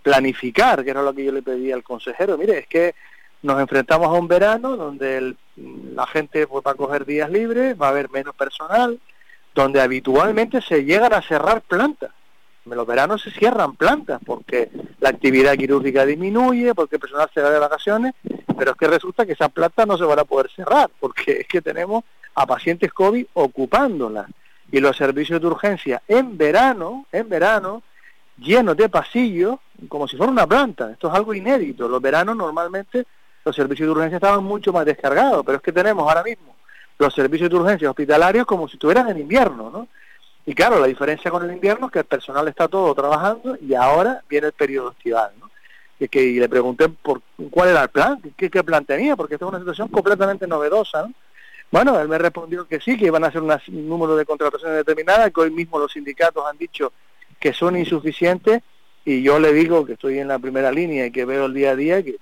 planificar, que era lo que yo le pedí al consejero. Mire, es que nos enfrentamos a un verano donde la gente pues, va a coger días libres, va a haber menos personal, donde habitualmente se llegan a cerrar plantas. En los veranos se cierran plantas porque la actividad quirúrgica disminuye, porque el personal se va de vacaciones, pero es que resulta que esas plantas no se van a poder cerrar porque es que tenemos a pacientes COVID ocupándolas y los servicios de urgencia en verano, en verano, llenos de pasillos, como si fuera una planta. Esto es algo inédito. Los veranos normalmente los servicios de urgencia estaban mucho más descargados, pero es que tenemos ahora mismo los servicios de urgencia hospitalarios como si estuvieran en invierno, ¿no? Y claro, la diferencia con el invierno es que el personal está todo trabajando y ahora viene el periodo estival, ¿no? Y, que, le pregunté por cuál era el plan, qué, qué plan tenía, porque esta es una situación completamente novedosa, ¿no? Bueno, él me respondió que sí, que iban a hacer un número de contrataciones determinadas, que hoy mismo los sindicatos han dicho que son insuficientes, y yo le digo que estoy en la primera línea y que veo el día a día que,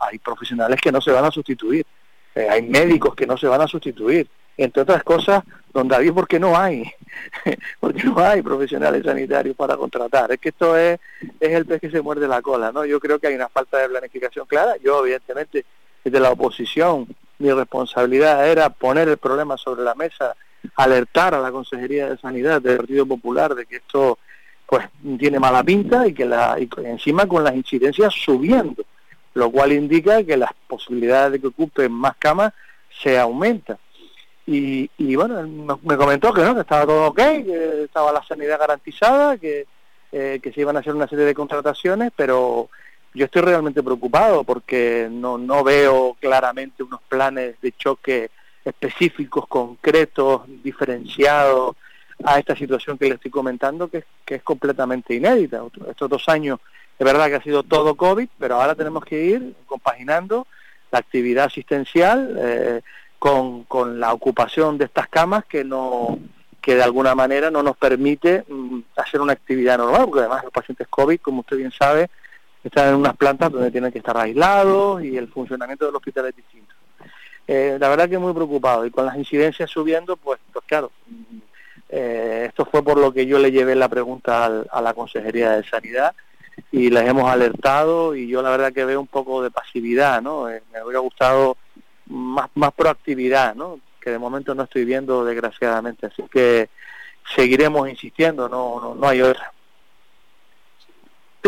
hay, profesionales que no se van a sustituir, eh, hay médicos que no se van a sustituir, entre otras cosas, don David, porque no hay, porque no hay profesionales sanitarios para contratar. Es que esto es, es el pez que se muerde la cola, ¿no? Yo creo que hay una falta de planificación clara. Yo, evidentemente, desde la oposición, mi responsabilidad era poner el problema sobre la mesa, alertar a la Consejería de Sanidad del Partido Popular de que esto pues tiene mala pinta y que la y encima con las incidencias subiendo, lo cual indica que las posibilidades de que ocupen más camas se aumentan. Y, y bueno, me comentó que no, que estaba todo ok, que estaba la sanidad garantizada, que, eh, que se iban a hacer una serie de contrataciones, pero yo estoy realmente preocupado porque no, no veo claramente unos planes de choque específicos, concretos, diferenciados a esta situación que le estoy comentando, que, que es completamente inédita. Estos dos años, es verdad que ha sido todo COVID, pero ahora tenemos que ir compaginando la actividad asistencial eh, con, con la ocupación de estas camas que no que de alguna manera no nos permite mm, hacer una actividad normal, porque además los pacientes COVID, como usted bien sabe, están en unas plantas donde tienen que estar aislados y el funcionamiento del hospital es distinto. Eh, la verdad que muy preocupado y con las incidencias subiendo, pues, pues claro, eh, esto fue por lo que yo le llevé la pregunta a la Consejería de Sanidad y les hemos alertado y yo la verdad que veo un poco de pasividad, ¿no? me hubiera gustado más, más proactividad, ¿no? Que de momento no estoy viendo, desgraciadamente. Así que seguiremos insistiendo, no, no, no hay otra.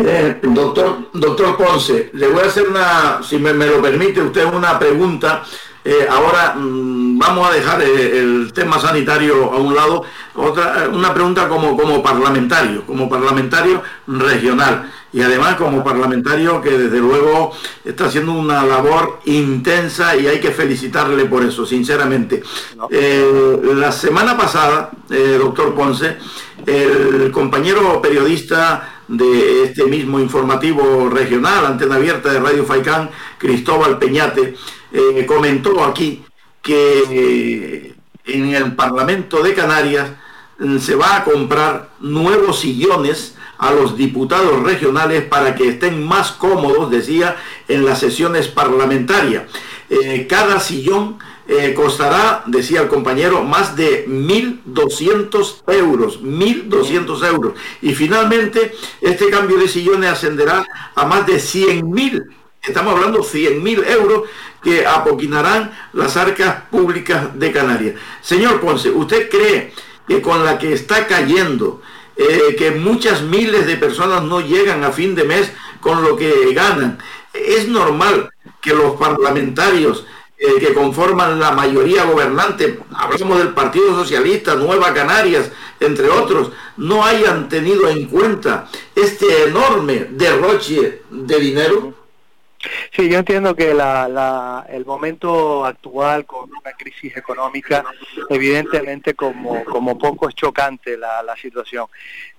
Eh, doctor, doctor Ponce, le voy a hacer una, si me, me lo permite usted, una pregunta. Eh, ahora mm, vamos a dejar eh, el tema sanitario a un lado. Otra, una pregunta como, como parlamentario, como parlamentario regional y además como parlamentario que desde luego está haciendo una labor intensa y hay que felicitarle por eso, sinceramente. Eh, la semana pasada, doctor Ponce, el compañero periodista de este mismo informativo regional, antena abierta de Radio Faicán, Cristóbal Peñate, eh, comentó aquí que en el Parlamento de Canarias mm, se va a comprar nuevos sillones a los diputados regionales para que estén más cómodos, decía, en las sesiones parlamentarias. Eh, cada sillón eh, costará, decía el compañero, más de 1.200 euros, 1.200 euros. Y finalmente, este cambio de sillones ascenderá a más de 100.000, estamos hablando 100.000 euros que apoquinarán las arcas públicas de Canarias. Señor Ponce, ¿usted cree que con la que está cayendo eh, que muchas miles de personas no llegan a fin de mes con lo que ganan. Es normal que los parlamentarios eh, que conforman la mayoría gobernante, hablamos del Partido Socialista, Nueva Canarias, entre otros, no hayan tenido en cuenta este enorme derroche de dinero? Sí, yo entiendo que la, el momento actual con una crisis económica, evidentemente como, como poco es chocante la, la situación.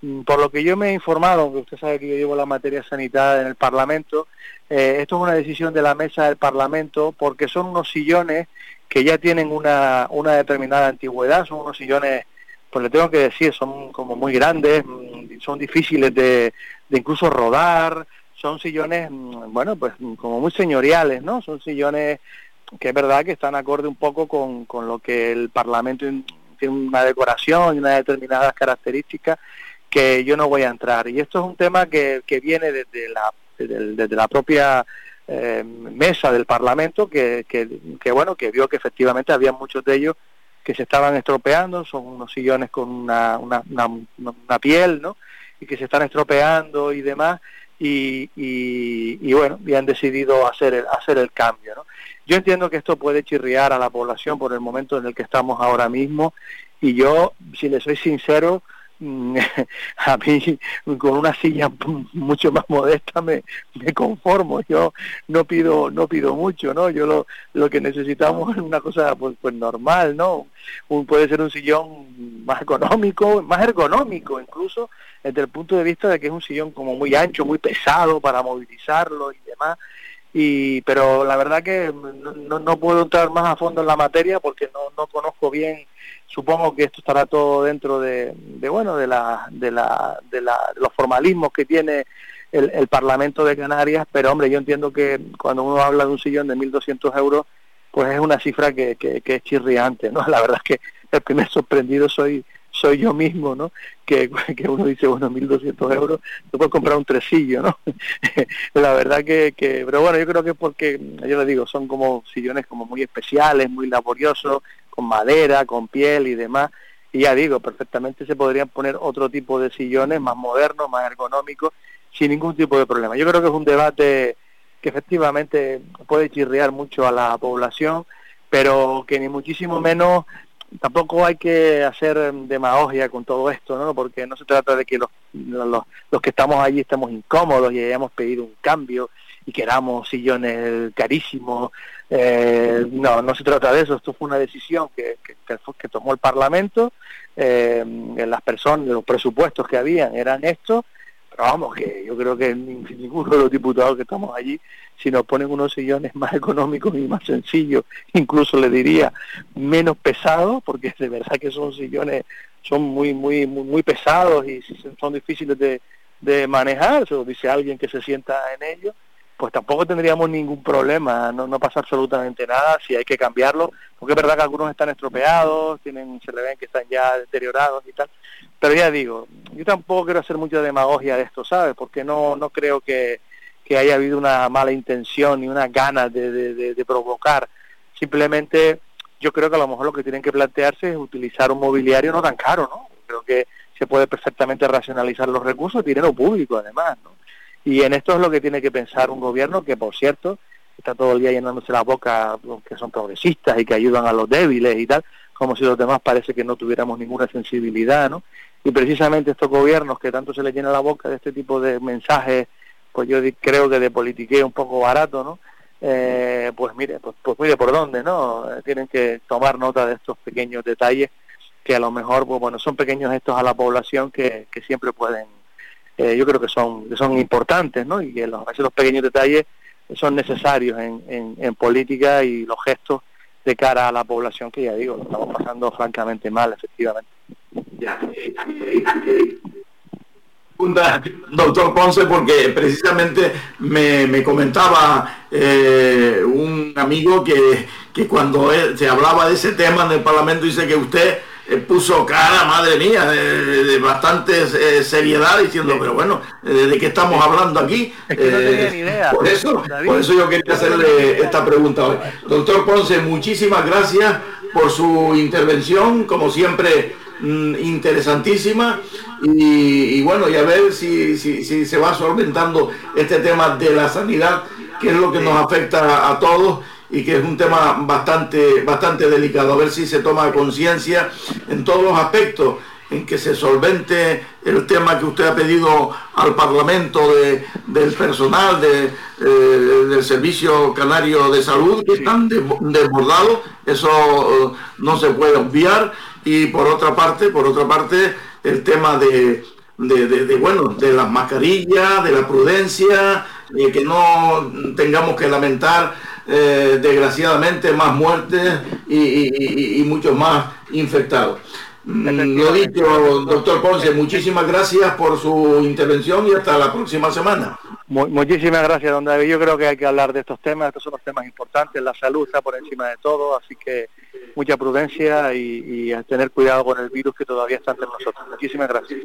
Mm, por lo que yo me he informado, aunque usted sabe que yo llevo la materia sanitaria en el Parlamento, eh, esto es una decisión de la mesa del Parlamento porque son unos sillones que ya tienen una, una determinada antigüedad, son unos sillones, pues le tengo que decir, son como muy grandes, mm, son difíciles de, de incluso rodar, son sillones, mm, bueno, pues mm, como muy señoriales, ¿no? Son sillones que es verdad que están acorde un poco con, con lo que el Parlamento tiene una decoración y unas determinadas características que yo no voy a entrar. Y esto es un tema que, que viene desde la, desde, la propia eh, mesa del Parlamento que, que, que, bueno, que vio que efectivamente había muchos de ellos que se estaban estropeando, son unos sillones con una, una, una, una piel, ¿no? Y que se están estropeando y demás, y, y, y, bueno, y han decidido hacer el, hacer el cambio, ¿no? Yo entiendo que esto puede chirriar a la población por el momento en el que estamos ahora mismo, y yo, si le soy sincero, a mí con una silla mucho más modesta me, me conformo. Yo no pido no pido mucho no yo lo, lo que necesitamos es una cosa pues, pues normal no un, puede ser un sillón más económico más ergonómico incluso desde el punto de vista de que es un sillón como muy ancho muy pesado para movilizarlo y demás. Y pero la verdad que no, no puedo entrar más a fondo en la materia porque no, no conozco bien supongo que esto estará todo dentro de, bueno de la, de la de la los formalismos que tiene el, el, Parlamento de Canarias pero hombre yo entiendo que cuando uno habla de un sillón de 1.200 euros pues es una cifra que, que, es chirriante no la verdad es que el primer sorprendido soy soy yo mismo, ¿no? Que, que uno dice, bueno, 1.200 euros, te puedes comprar un tresillo, ¿no? la verdad que, que, pero bueno, yo creo que es porque, yo le digo, son como sillones como muy especiales, muy laboriosos, con madera, con piel y demás, y ya digo, perfectamente se podrían poner otro tipo de sillones más modernos, más ergonómicos, sin ningún tipo de problema. Yo creo que es un debate que efectivamente puede chirriar mucho a la población, pero que ni muchísimo menos tampoco hay que hacer demagogia con todo esto, ¿no? Porque no se trata de que los, los, los que estamos allí estemos incómodos y hayamos pedido un cambio y queramos sillones carísimos. Eh, no, no se trata de eso. Esto fue una decisión que, que, que tomó el Parlamento. Eh, las personas, los presupuestos que habían eran estos. Pero vamos, que yo creo que ninguno de los diputados que estamos allí si nos ponen unos sillones más económicos y más sencillos, incluso le diría menos pesados, porque de verdad que son sillones, son muy, muy, muy, muy pesados y son difíciles de, de manejar, eso dice alguien que se sienta en ellos, pues tampoco tendríamos ningún problema, no, pasa absolutamente nada si hay que cambiarlo, porque es verdad que algunos están estropeados, tienen, se le ven que están ya deteriorados y tal, pero ya digo, yo tampoco quiero hacer mucha demagogia de esto, ¿sabes? Porque no, no creo que, que haya habido una mala intención ni una ganas de, de, de, provocar. Simplemente yo creo que a lo mejor lo que tienen que plantearse es utilizar un mobiliario no tan caro, ¿no? Creo que se puede perfectamente racionalizar los recursos, dinero público además, ¿no? Y en esto es lo que tiene que pensar un gobierno que, por cierto, está todo el día llenándose la boca que son progresistas y que ayudan a los débiles y tal, como si los demás parece que no tuviéramos ninguna sensibilidad, ¿no? Y precisamente estos gobiernos que tanto se les llena la boca de este tipo de mensajes pues yo creo que de politiqueo un poco barato, ¿no? Eh, pues mire, pues, pues mire por dónde, ¿no? Eh, tienen que tomar nota de estos pequeños detalles que a lo mejor, pues bueno, son pequeños estos a la población que, que siempre pueden, eh, yo creo que son, que son importantes, ¿no? Y que los, esos pequeños detalles son necesarios en, en, política y los gestos de cara a la población que ya digo, lo estamos pasando francamente mal, efectivamente. Ya doctor Ponce, porque precisamente me, me comentaba eh, un amigo que, que cuando se hablaba de ese tema en el Parlamento, dice que usted eh, puso cara, madre mía, de, de bastante eh, seriedad, diciendo, pero bueno, ¿de qué estamos hablando aquí? Es que no tenía ni idea. Por eso, por eso yo quería hacerle esta pregunta hoy. Doctor Ponce, muchísimas gracias por su intervención, como siempre mm, interesantísima y, y, bueno, y a ver si, si, si, se va solventando este tema de la sanidad, que es lo que nos afecta a todos y que es un tema bastante, bastante delicado, a ver si se toma conciencia en todos los aspectos en que se solvente el tema que usted ha pedido al Parlamento de, del personal de, eh, del Servicio Canario de Salud, que están desbordados, eso eh, no se puede obviar, y por otra parte, por otra parte, el tema de, de, de, de bueno, de las mascarillas, de la prudencia, de que no tengamos que lamentar eh, desgraciadamente más muertes y, y, y, muchos más infectados. Mm, lo dicho, doctor Ponce, muchísimas gracias por su intervención y hasta la próxima semana. Muchísimas gracias, don David. Yo creo que hay que hablar de estos temas, estos son los temas importantes, la salud está por encima de todo, así que mucha prudencia y, a tener cuidado con el virus que todavía está entre nosotros. Muchísimas gracias.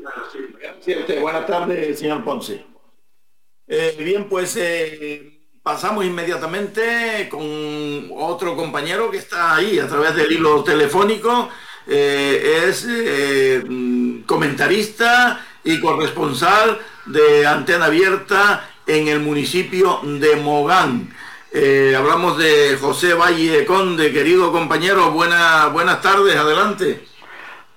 Buenas tardes, señor Ponce. Eh, bien, pues eh, pasamos inmediatamente con otro compañero que está ahí a través del hilo telefónico. Eh, es mm, comentarista y corresponsal de Antena Abierta en el municipio de Mogán. Eh, hablamos de José Valle Conde, querido compañero. Buena, buenas tardes, adelante.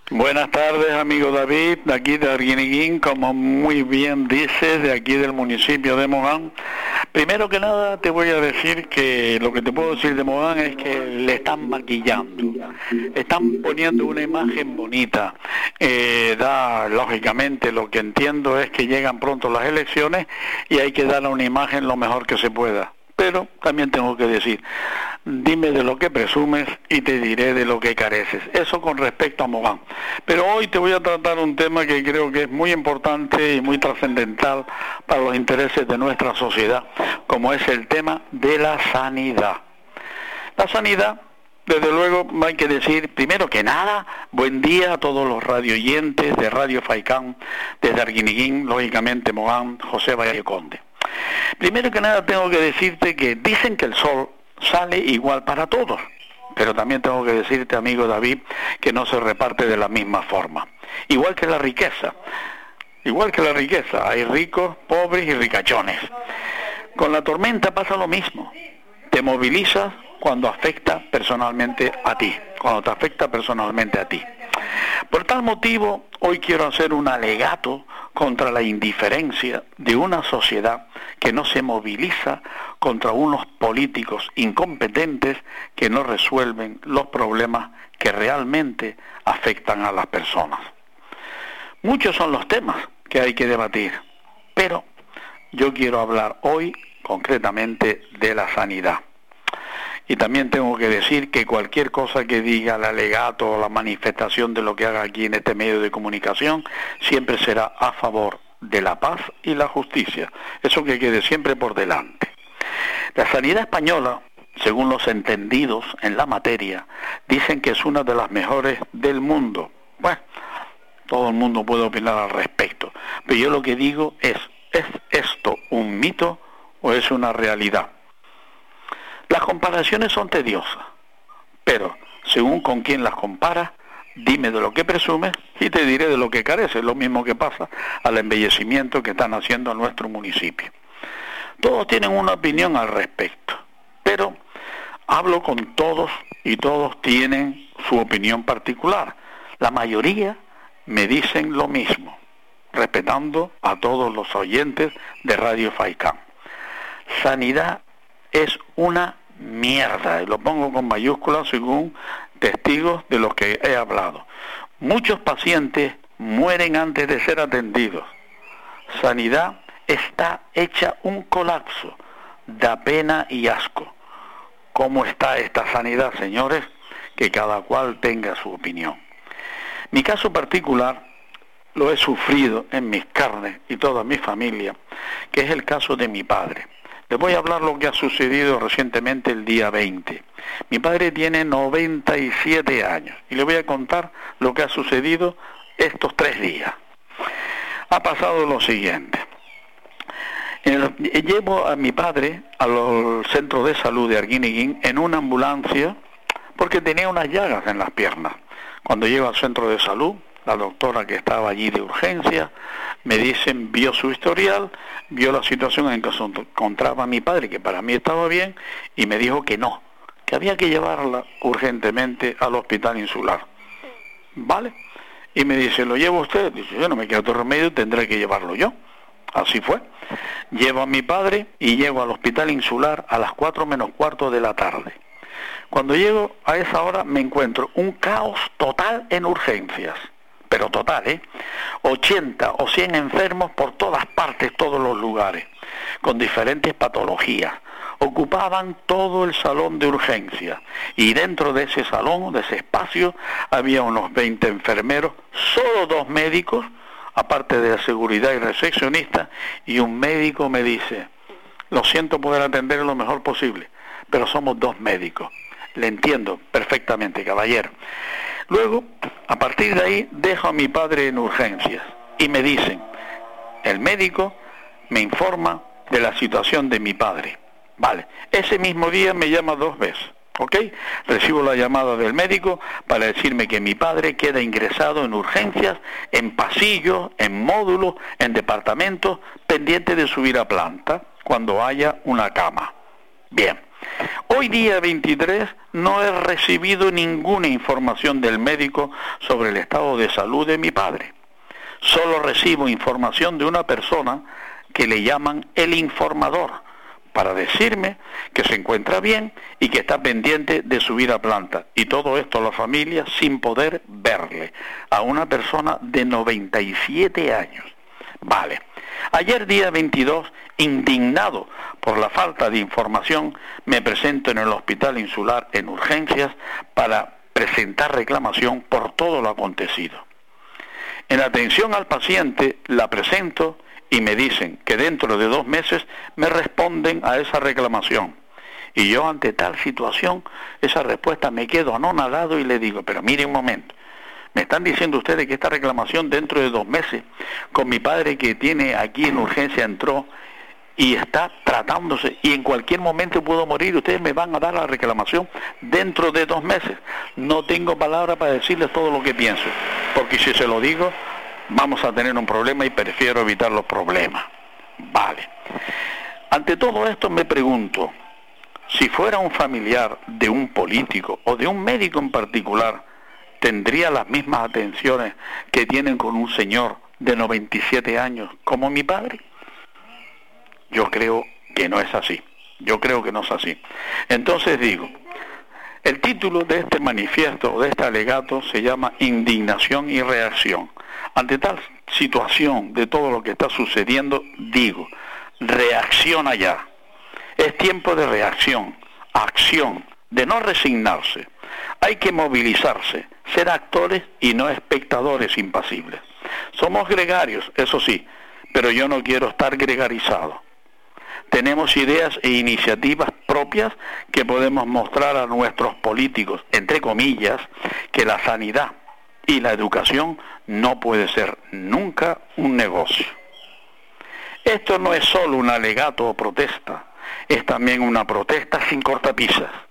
Buenas tardes, amigo David, de aquí de Arguineguín, como muy bien dices, de aquí del municipio de Mogán. Primero que nada te voy a decir que lo que te puedo decir de Mogán es que le están maquillando, están poniendo una imagen bonita. Eh, da, lógicamente, lo que entiendo es que llegan pronto las elecciones y hay que dar una imagen lo mejor que se pueda pero también tengo que decir, dime de lo que presumes y te diré de lo que careces. Eso con respecto a Mogán. Pero hoy te voy a tratar un tema que creo que es muy importante y muy trascendental para los intereses de nuestra sociedad, como es el tema de la sanidad. La sanidad desde luego hay que decir, primero que nada, buen día a todos los radioyentes de Radio Faicán, desde Arguiniguín, lógicamente Mogán, José Valle Conde. Primero que nada tengo que decirte que dicen que el sol sale igual para todos, pero también tengo que decirte, amigo David, que no se reparte de la misma forma. Igual que la riqueza, igual que la riqueza, hay ricos, pobres y ricachones. Con la tormenta pasa lo mismo. Te movilizas cuando afecta personalmente a ti, cuando te afecta personalmente a ti. Por tal motivo, hoy quiero hacer un alegato contra la indiferencia de una sociedad que no se moviliza contra unos políticos incompetentes que no resuelven los problemas que realmente afectan a las personas. Muchos son los temas que hay que debatir, pero yo quiero hablar hoy concretamente de la sanidad. Y también tengo que decir que cualquier cosa que diga el alegato o la manifestación de lo que haga aquí en este medio de comunicación siempre será a favor de la paz y la justicia. Eso que quede siempre por delante. La sanidad española, según los entendidos en la materia, dicen que es una de las mejores del mundo. Bueno, todo el mundo puede opinar al respecto. Pero yo lo que digo es, ¿es esto un mito o es una realidad? Las comparaciones son tediosas, pero según con quién las comparas, dime de lo que presumes y te diré de lo que carece, lo mismo que pasa al embellecimiento que están haciendo en nuestro municipio. Todos tienen una opinión al respecto, pero hablo con todos y todos tienen su opinión particular. La mayoría me dicen lo mismo, respetando a todos los oyentes de Radio Faicán. Sanidad es una mierda, y lo pongo con mayúsculas según testigos de los que he hablado. Muchos pacientes mueren antes de ser atendidos. Sanidad está hecha un colapso, da pena y asco. ¿Cómo está esta sanidad, señores? Que cada cual tenga su opinión. Mi caso particular lo he sufrido en mis carnes y toda mi familia, que es el caso de mi padre. Les voy a hablar lo que ha sucedido recientemente el día 20. Mi padre tiene 97 años y le voy a contar lo que ha sucedido estos tres días. Ha pasado lo siguiente. llevo a mi padre al centro de salud de Arguineguín en una ambulancia porque tenía unas llagas en las piernas. Cuando llego al centro de salud, la doctora que estaba allí de urgencia, me dicen, vio su historial, vio la situación en que se encontraba mi padre, que para mí estaba bien, y me dijo que no, que había que llevarla urgentemente al hospital insular. ¿Vale? Y me dice, ¿lo llevo usted? Dice, yo no me queda otro remedio, tendré que llevarlo yo. Así fue. Llevo a mi padre y llego al hospital insular a las 4 menos cuarto de la tarde. Cuando llego a esa hora me encuentro un caos total en urgencias pero total, ¿eh? 80 o 100 enfermos por todas partes, todos los lugares, con diferentes patologías. Ocupaban todo el salón de urgencia y dentro de ese salón, de ese espacio, había unos 20 enfermeros, solo dos médicos, aparte de la seguridad y recepcionista, y un médico me dice, lo siento poder atender lo mejor posible, pero somos dos médicos Le entiendo perfectamente, caballero. Luego, a partir de ahí, dejo a mi padre en urgencias y me dicen, el médico me informa de la situación de mi padre. Vale, ese mismo día me llama dos veces. ¿Ok? Recibo la llamada del médico para decirme que mi padre queda ingresado en urgencias, en pasillos, en módulos, en departamentos, pendiente de subir a planta cuando haya una cama. Bien, hoy día 23 no he recibido ninguna información del médico sobre el estado de salud de mi padre. Solo recibo información de una persona que le llaman el informador para decirme que se encuentra bien y que está pendiente de subir a planta. Y todo esto la familia sin poder verle a una persona de 97 años. Vale. Ayer día 22, indignado por la falta de información, me presento en el Hospital Insular en urgencias para presentar reclamación por todo lo acontecido. En atención al paciente la presento y me dicen que dentro de dos meses me responden a esa reclamación. Y yo ante tal situación, esa respuesta me quedo anonadado y le digo, pero mire un momento, me están diciendo ustedes que esta reclamación dentro de dos meses, con mi padre que tiene aquí en urgencia entró y está tratándose y en cualquier momento puedo morir, ustedes me van a dar la reclamación dentro de dos meses. No tengo palabra para decirles todo lo que pienso, porque si se lo digo, vamos a tener un problema y prefiero evitar los problemas. Vale. Ante todo esto me pregunto, si fuera un familiar de un político o de un médico en particular, ¿tendría las mismas atenciones que tienen con un señor de 97 años como mi padre? Yo creo que no es así. Yo creo que no es así. Entonces digo, el título de este manifiesto de este alegato se llama Indignación y Reacción. Ante tal situación de todo lo que está sucediendo, digo, reacciona ya. Es tiempo de reacción, acción, de no resignarse. Hay que movilizarse, ser actores y no espectadores impasibles. Somos gregarios, eso sí, pero yo no quiero estar gregarizado. Tenemos ideas e iniciativas propias que podemos mostrar a nuestros políticos, entre comillas, que la sanidad y la educación no puede ser nunca un negocio. Esto no es solo un alegato o protesta, es también una protesta sin cortapisas.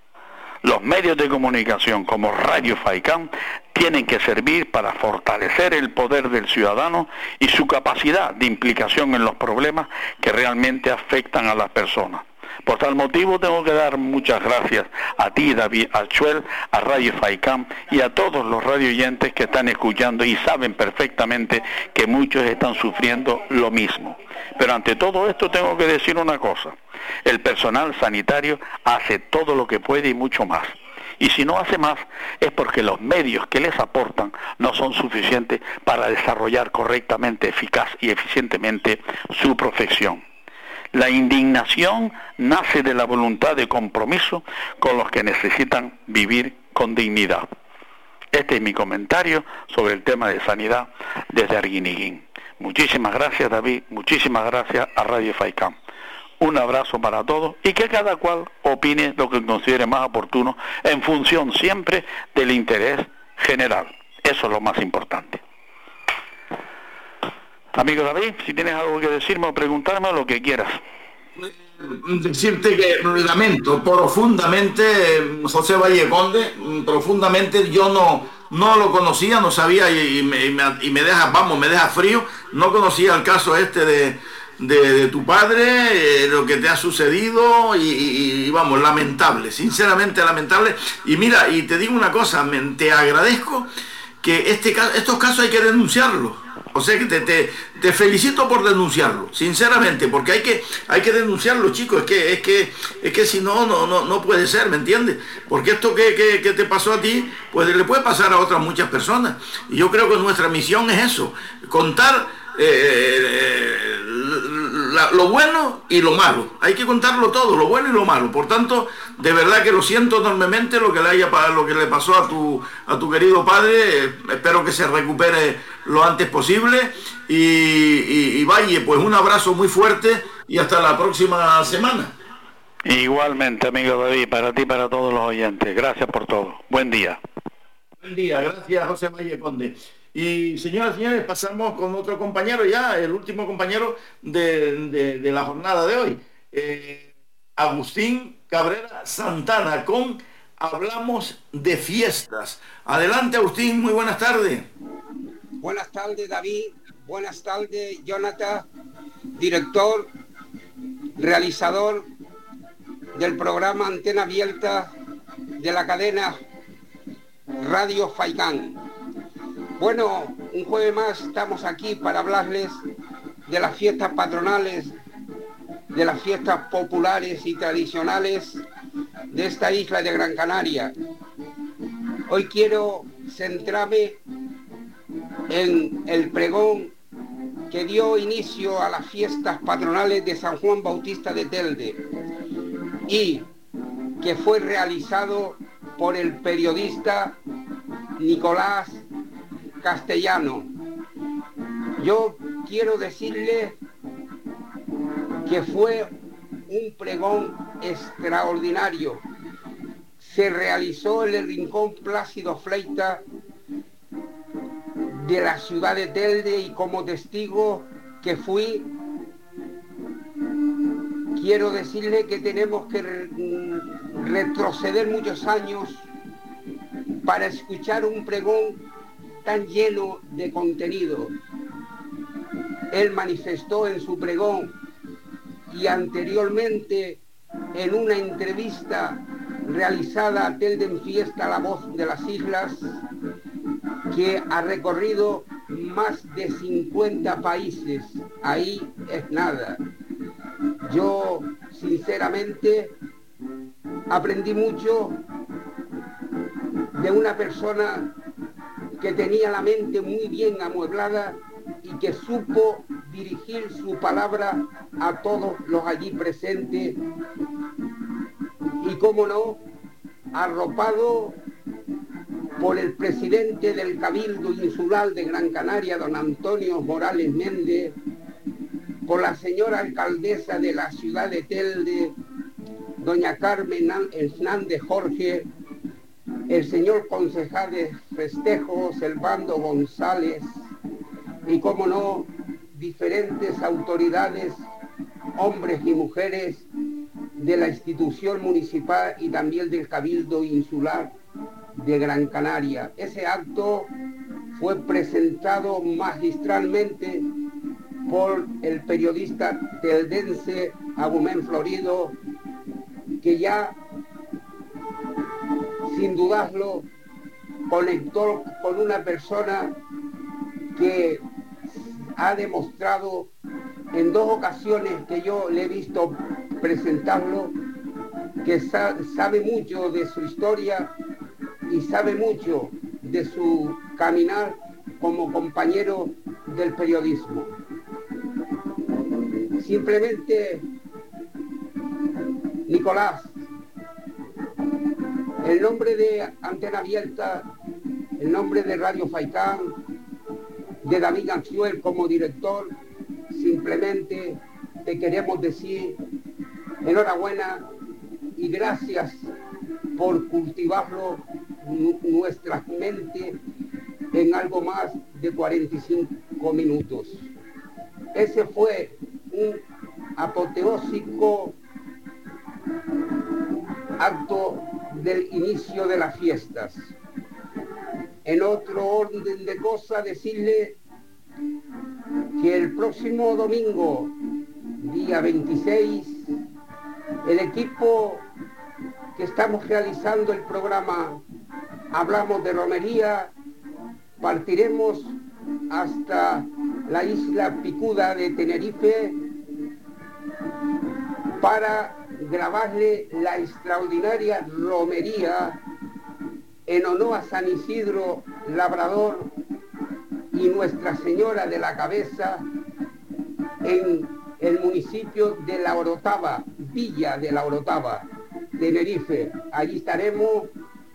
Los medios de comunicación como Radio Faicán tienen que servir para fortalecer el poder del ciudadano y su capacidad de implicación en los problemas que realmente afectan a las personas. Por tal motivo tengo que dar muchas gracias a ti, David Alchuel, a Radio Faicam y a todos los radioyentes que están escuchando y saben perfectamente que muchos están sufriendo lo mismo. Pero ante todo esto tengo que decir una cosa. El personal sanitario hace todo lo que puede y mucho más. Y si no hace más es porque los medios que les aportan no son suficientes para desarrollar correctamente, eficaz y eficientemente su profesión. La indignación nace de la voluntad de compromiso con los que necesitan vivir con dignidad. Este es mi comentario sobre el tema de sanidad desde Arguiniguín. Muchísimas gracias David, muchísimas gracias a Radio Faicán. Un abrazo para todos y que cada cual opine lo que considere más oportuno en función siempre del interés general. Eso es lo más importante. Amigo David, si tienes algo que decirme o preguntarme, lo que quieras. Decirte que lamento profundamente, José Valle Conde, profundamente, yo no, no lo conocía, no sabía y, me, deja, vamos, me deja frío, no conocía el caso este de, tu padre, eh, lo que te ha sucedido y, vamos, lamentable, sinceramente lamentable. Y mira, y te digo una cosa, te agradezco que este, estos casos hay que denunciarlos o sea que te, felicito por denunciarlo, sinceramente, porque hay que, hay que denunciarlo, chicos. Es que, es que, es que si no, no, no, no puede ser, ¿me entiendes? Porque esto que, que, te pasó a ti, pues le puede pasar a otras muchas personas. Y yo creo que nuestra misión es eso, contar eh, lo bueno y lo malo. Hay que contarlo todo, lo bueno y lo malo. Por tanto, de verdad que lo siento enormemente lo que le haya lo que le pasó a tu a tu querido padre. espero que se recupere lo antes posible. Y, y, vaya, pues un abrazo muy fuerte y hasta la próxima semana. Igualmente, amigo David, para ti y para todos los oyentes. Gracias por todo. Buen día. Buen día, gracias José María Conde. Y señoras y señores, pasamos con otro compañero ya, el último compañero de, la jornada de hoy. Eh, Agustín Cabrera Santana con Hablamos de Fiestas. Adelante Agustín, muy buenas tardes. Buenas tardes, David. Buenas tardes, Jonathan, director, realizador del programa Antena Abierta de la cadena Radio Faikán. Bueno, un jueves más estamos aquí para hablarles de las fiestas patronales, de las fiestas populares y tradicionales de esta isla de Gran Canaria. Hoy quiero centrarme en el pregón que dio inicio a las fiestas patronales de San Juan Bautista de Telde y que fue realizado por el periodista Nicolás Castellano. Yo quiero decirle que fue un pregón extraordinario. Se realizó en el Rincón Plácido Fleita de la ciudad de Telde y como testigo que fui, quiero decirle que tenemos que re- retroceder muchos años para escuchar un pregón tan lleno de contenido. Él manifestó en su pregón y anteriormente en una entrevista realizada a Telde en Fiesta La Voz de las Islas, que ha recorrido más de 50 países. Ahí es nada. Yo, sinceramente, aprendí mucho de una persona que tenía la mente muy bien amueblada y que supo dirigir su palabra a todos los allí presentes. Y, cómo no, arropado por el presidente del Cabildo Insular de Gran Canaria, don Antonio Morales Méndez, por la señora alcaldesa de la ciudad de Telde, doña Carmen Hernández Jorge, el señor concejal de festejos, Elbando González, y como no, diferentes autoridades, hombres y mujeres de la institución municipal y también del Cabildo Insular de Gran Canaria. Ese acto fue presentado magistralmente por el periodista teldense Agumén Florido, que ya, sin dudarlo, conectó con una persona que ha demostrado en dos ocasiones que yo le he visto presentarlo, que sa- sabe mucho de su historia y sabe mucho de su caminar como compañero del periodismo. Simplemente, Nicolás, el nombre de Antena Abierta, el nombre de Radio Faikán, de David Ganciuel como director, simplemente te queremos decir enhorabuena y gracias por cultivarlo nu- nuestra mente en algo más de 45 minutos. Ese fue un apoteósico acto del inicio de las fiestas. En otro orden de cosas, decirle que el próximo domingo, día 26, el equipo que estamos realizando el programa Hablamos de Romería, partiremos hasta la isla Picuda de Tenerife para grabarle la extraordinaria romería en honor a San Isidro Labrador y Nuestra Señora de la Cabeza en el municipio de La Orotava, Villa de La Orotava, Tenerife. Allí estaremos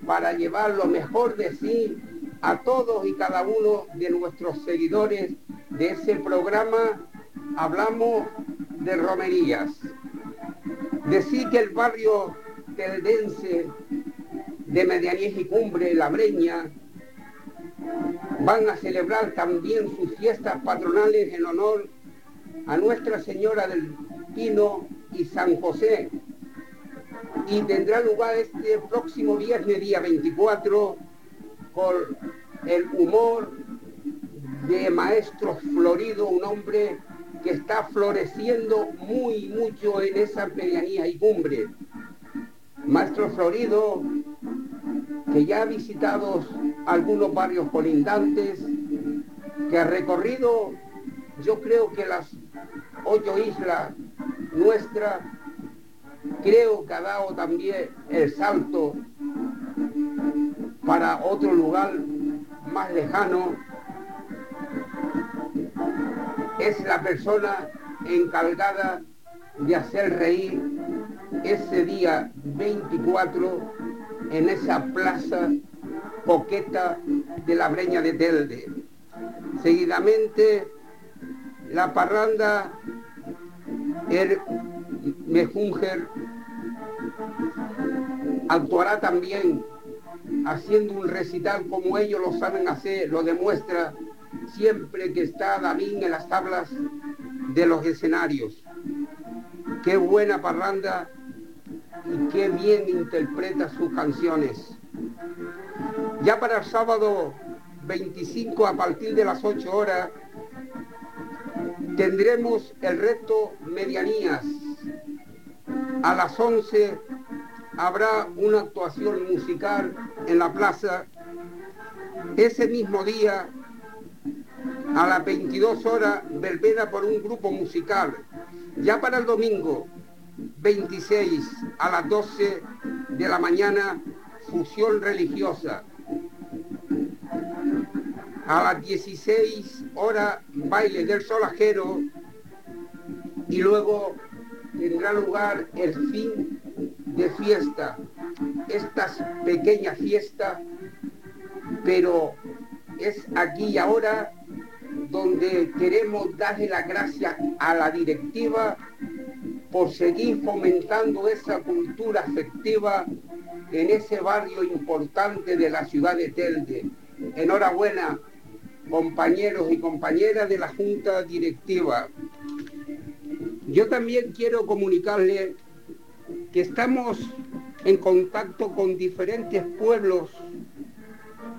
para llevar lo mejor de sí a todos y cada uno de nuestros seguidores de ese programa. Hablamos de romerías. Decir que el barrio teldense de Medianía y Cumbre, La Breña, van a celebrar también sus fiestas patronales en honor a Nuestra Señora del Pino y San José. Y tendrá lugar este próximo viernes, día 24, con el humor de Maestro Florido, un hombre que está floreciendo muy mucho en esa medianía y cumbre. Maestro Florido, que ya ha visitado algunos barrios colindantes, que ha recorrido, yo creo que las ocho islas nuestras, creo que ha dado también el salto para otro lugar más lejano, es la persona encargada de hacer reír ese día 24 en esa plaza coqueta de la Breña de Telde. Seguidamente la parranda el Mejunger actuará también haciendo un recital como ellos lo saben hacer, lo demuestra siempre que está David en las tablas de los escenarios. Qué buena parranda y qué bien interpreta sus canciones. Ya para el sábado 25 a partir de las 8 horas tendremos el reto Medianías. A las 11 habrá una actuación musical en la plaza. Ese mismo día a las 22 horas verbena por un grupo musical. Ya para el domingo 26 a las 12 de la mañana fusión religiosa. A las 16 horas baile del solajero y luego tendrá lugar el fin de fiesta. Estas pequeñas fiestas, pero es aquí y ahora donde queremos darle las gracias a la directiva por seguir fomentando esa cultura afectiva en ese barrio importante de la ciudad de Telde. Enhorabuena, compañeros y compañeras de la Junta Directiva. Yo también quiero comunicarle que estamos en contacto con diferentes pueblos,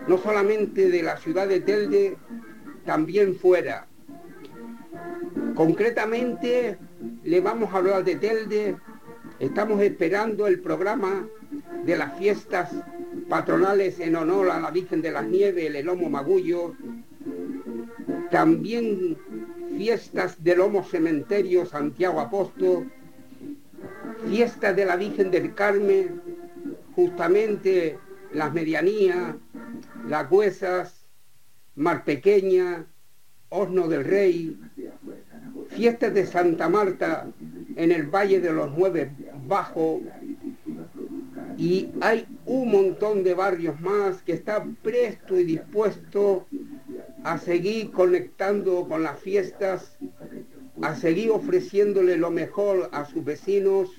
no solamente de la ciudad de Telde, también fuera. Concretamente, le vamos a hablar de Telde. Estamos esperando el programa de las fiestas patronales en honor a la Virgen de las Nieves, el Lomo Magullo. También fiestas del Lomo Cementerio Santiago Apóstol. Fiestas de la Virgen del Carmen, justamente las medianías, las huesas, Mar Pequeña, Horno del Rey, fiestas de Santa Marta en el Valle de los Nueve Bajos. Y hay un montón de barrios más que están presto y dispuesto a seguir conectando con las fiestas, a seguir ofreciéndole lo mejor a sus vecinos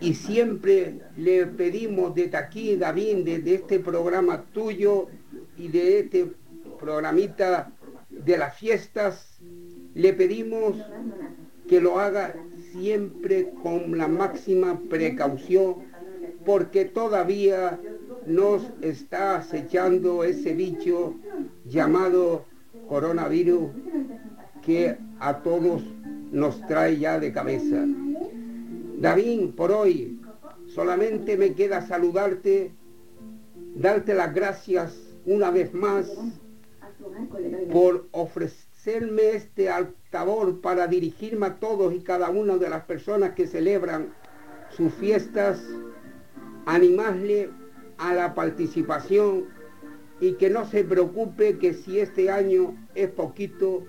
y siempre le pedimos desde aquí, David, desde este programa tuyo y de este programita de las fiestas, le pedimos que lo haga siempre con la máxima precaución, porque todavía nos está acechando ese bicho llamado coronavirus que a todos nos trae ya de cabeza. David, por hoy solamente me queda saludarte, darte las gracias una vez más por ofrecerme este altavoz para dirigirme a todos y cada una de las personas que celebran sus fiestas, animarle a la participación y que no se preocupe que si este año es poquito,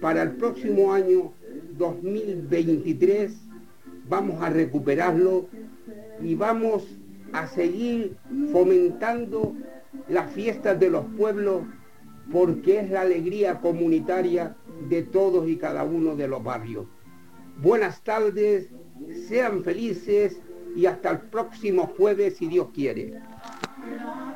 para el próximo año 2023 vamos a recuperarlo y vamos a seguir fomentando las fiestas de los pueblos porque es la alegría comunitaria de todos y cada uno de los barrios. Buenas tardes sean felices y hasta el próximo jueves si Dios quiere.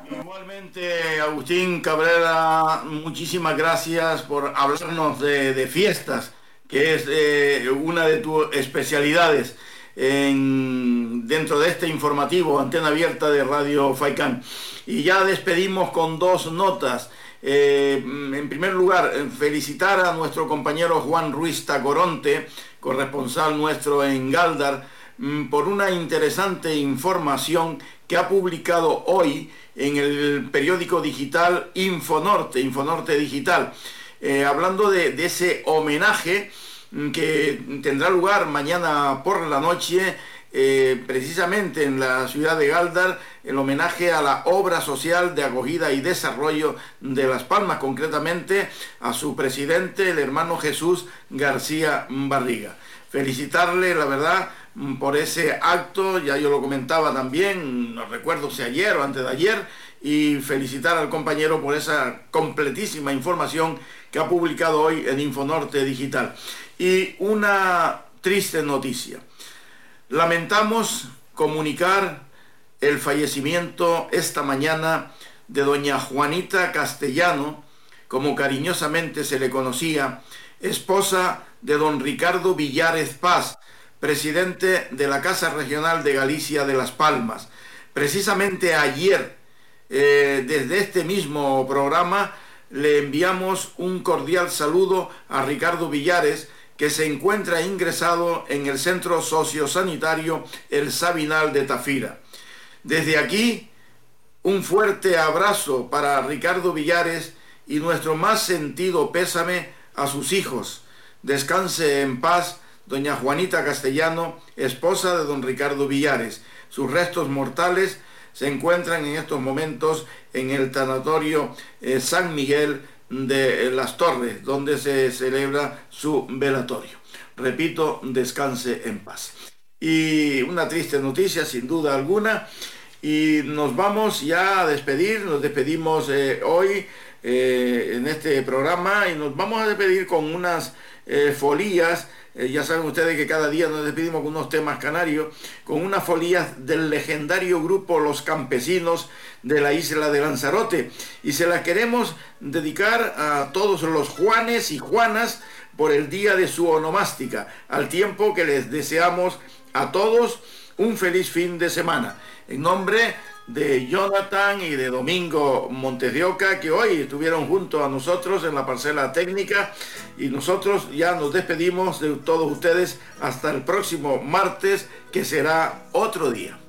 Igualmente, Agustín Cabrera, muchísimas gracias por hablarnos de, fiestas, que es eh, una de tus especialidades en, dentro de este informativo, antena abierta de Radio Faicán. Y ya despedimos con dos notas. Eh, en primer lugar, felicitar a nuestro compañero Juan Ruiz Tacoronte, corresponsal nuestro en Galdar, mm, por una interesante información que ha publicado hoy en el periódico digital Infonorte, Infonorte Digital, eh, hablando de, ese homenaje mm, que tendrá lugar mañana por la noche, eh, precisamente en la ciudad de Galdar, el homenaje a la obra social de acogida y desarrollo de Las Palmas, concretamente a su presidente, el hermano Jesús García Barriga. Felicitarle, la verdad, Mm, por ese acto, ya yo lo comentaba también, no recuerdo si ayer o antes de ayer, y felicitar al compañero por esa completísima información que ha publicado hoy en Infonorte Digital. Y una triste noticia. Lamentamos comunicar el fallecimiento esta mañana de doña Juanita Castellano, como cariñosamente se le conocía, esposa de don Ricardo Villares Paz, presidente de la Casa Regional de Galicia de Las Palmas. Precisamente ayer, eh, desde este mismo programa, le enviamos un cordial saludo a Ricardo Villares, que se encuentra ingresado en el Centro Sociosanitario El Sabinal de Tafira. Desde aquí, un fuerte abrazo para Ricardo Villares y nuestro más sentido pésame a sus hijos. Descanse en paz doña Juanita Castellano, esposa de don Ricardo Villares. Sus restos mortales se encuentran en estos momentos en el tanatorio eh, San Miguel de eh, las Torres, donde se celebra su velatorio. Repito, descanse en paz. Y una triste noticia, sin duda alguna, y nos vamos ya a despedir, nos despedimos eh, hoy en este programa y nos vamos a despedir con unas folías eh, ya saben ustedes que cada día nos despedimos con unos temas canarios, con unas folías del legendario grupo Los Campesinos de la isla de Lanzarote. Y se las queremos dedicar a todos los Juanes y Juanas por el día de su onomástica, al tiempo que les deseamos a todos un feliz fin de semana. En nombre de Jonathan y de Domingo Montes de Oca, que hoy estuvieron junto a nosotros en la parcela técnica y nosotros ya nos despedimos de todos ustedes hasta el próximo martes, que será otro día.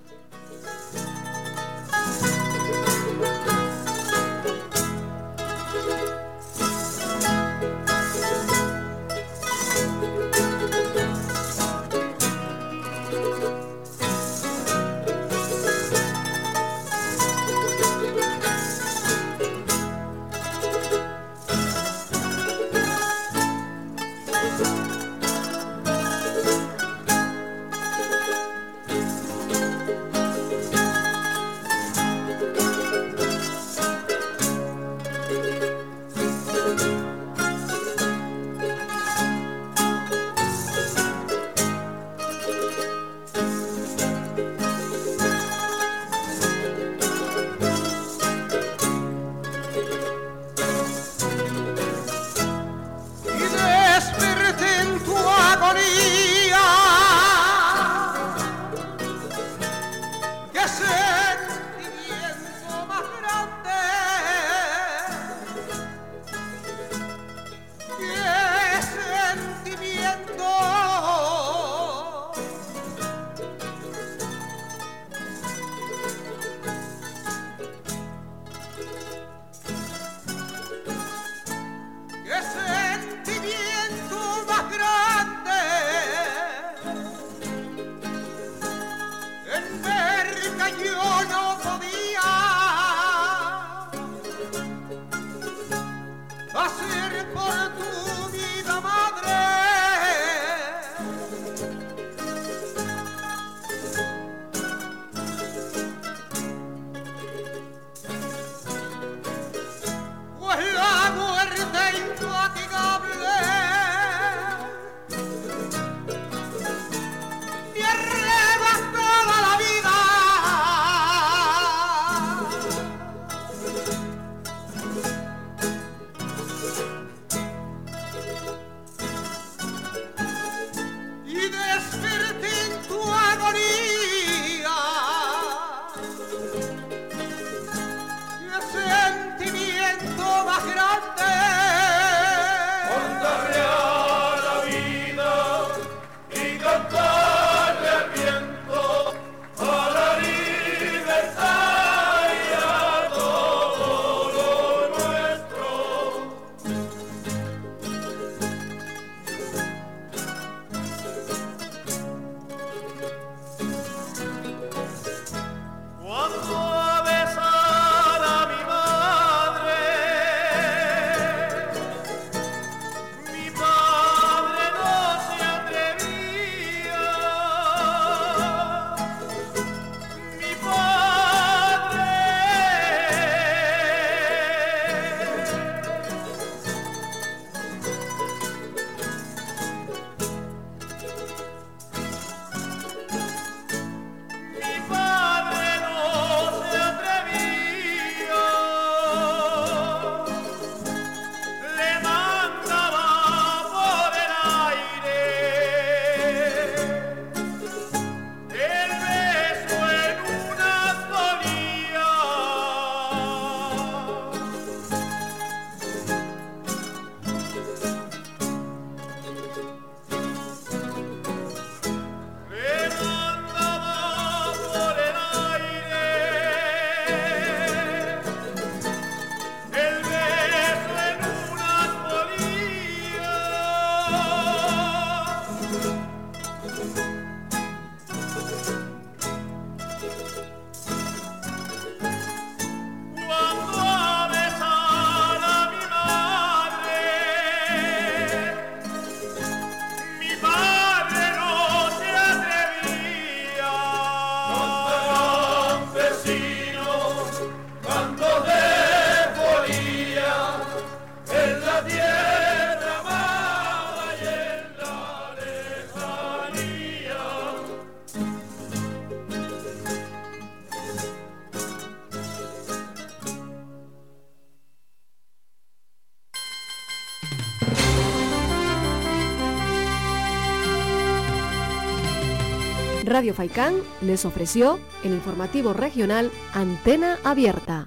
Radio Faicán les ofreció el informativo regional Antena Abierta.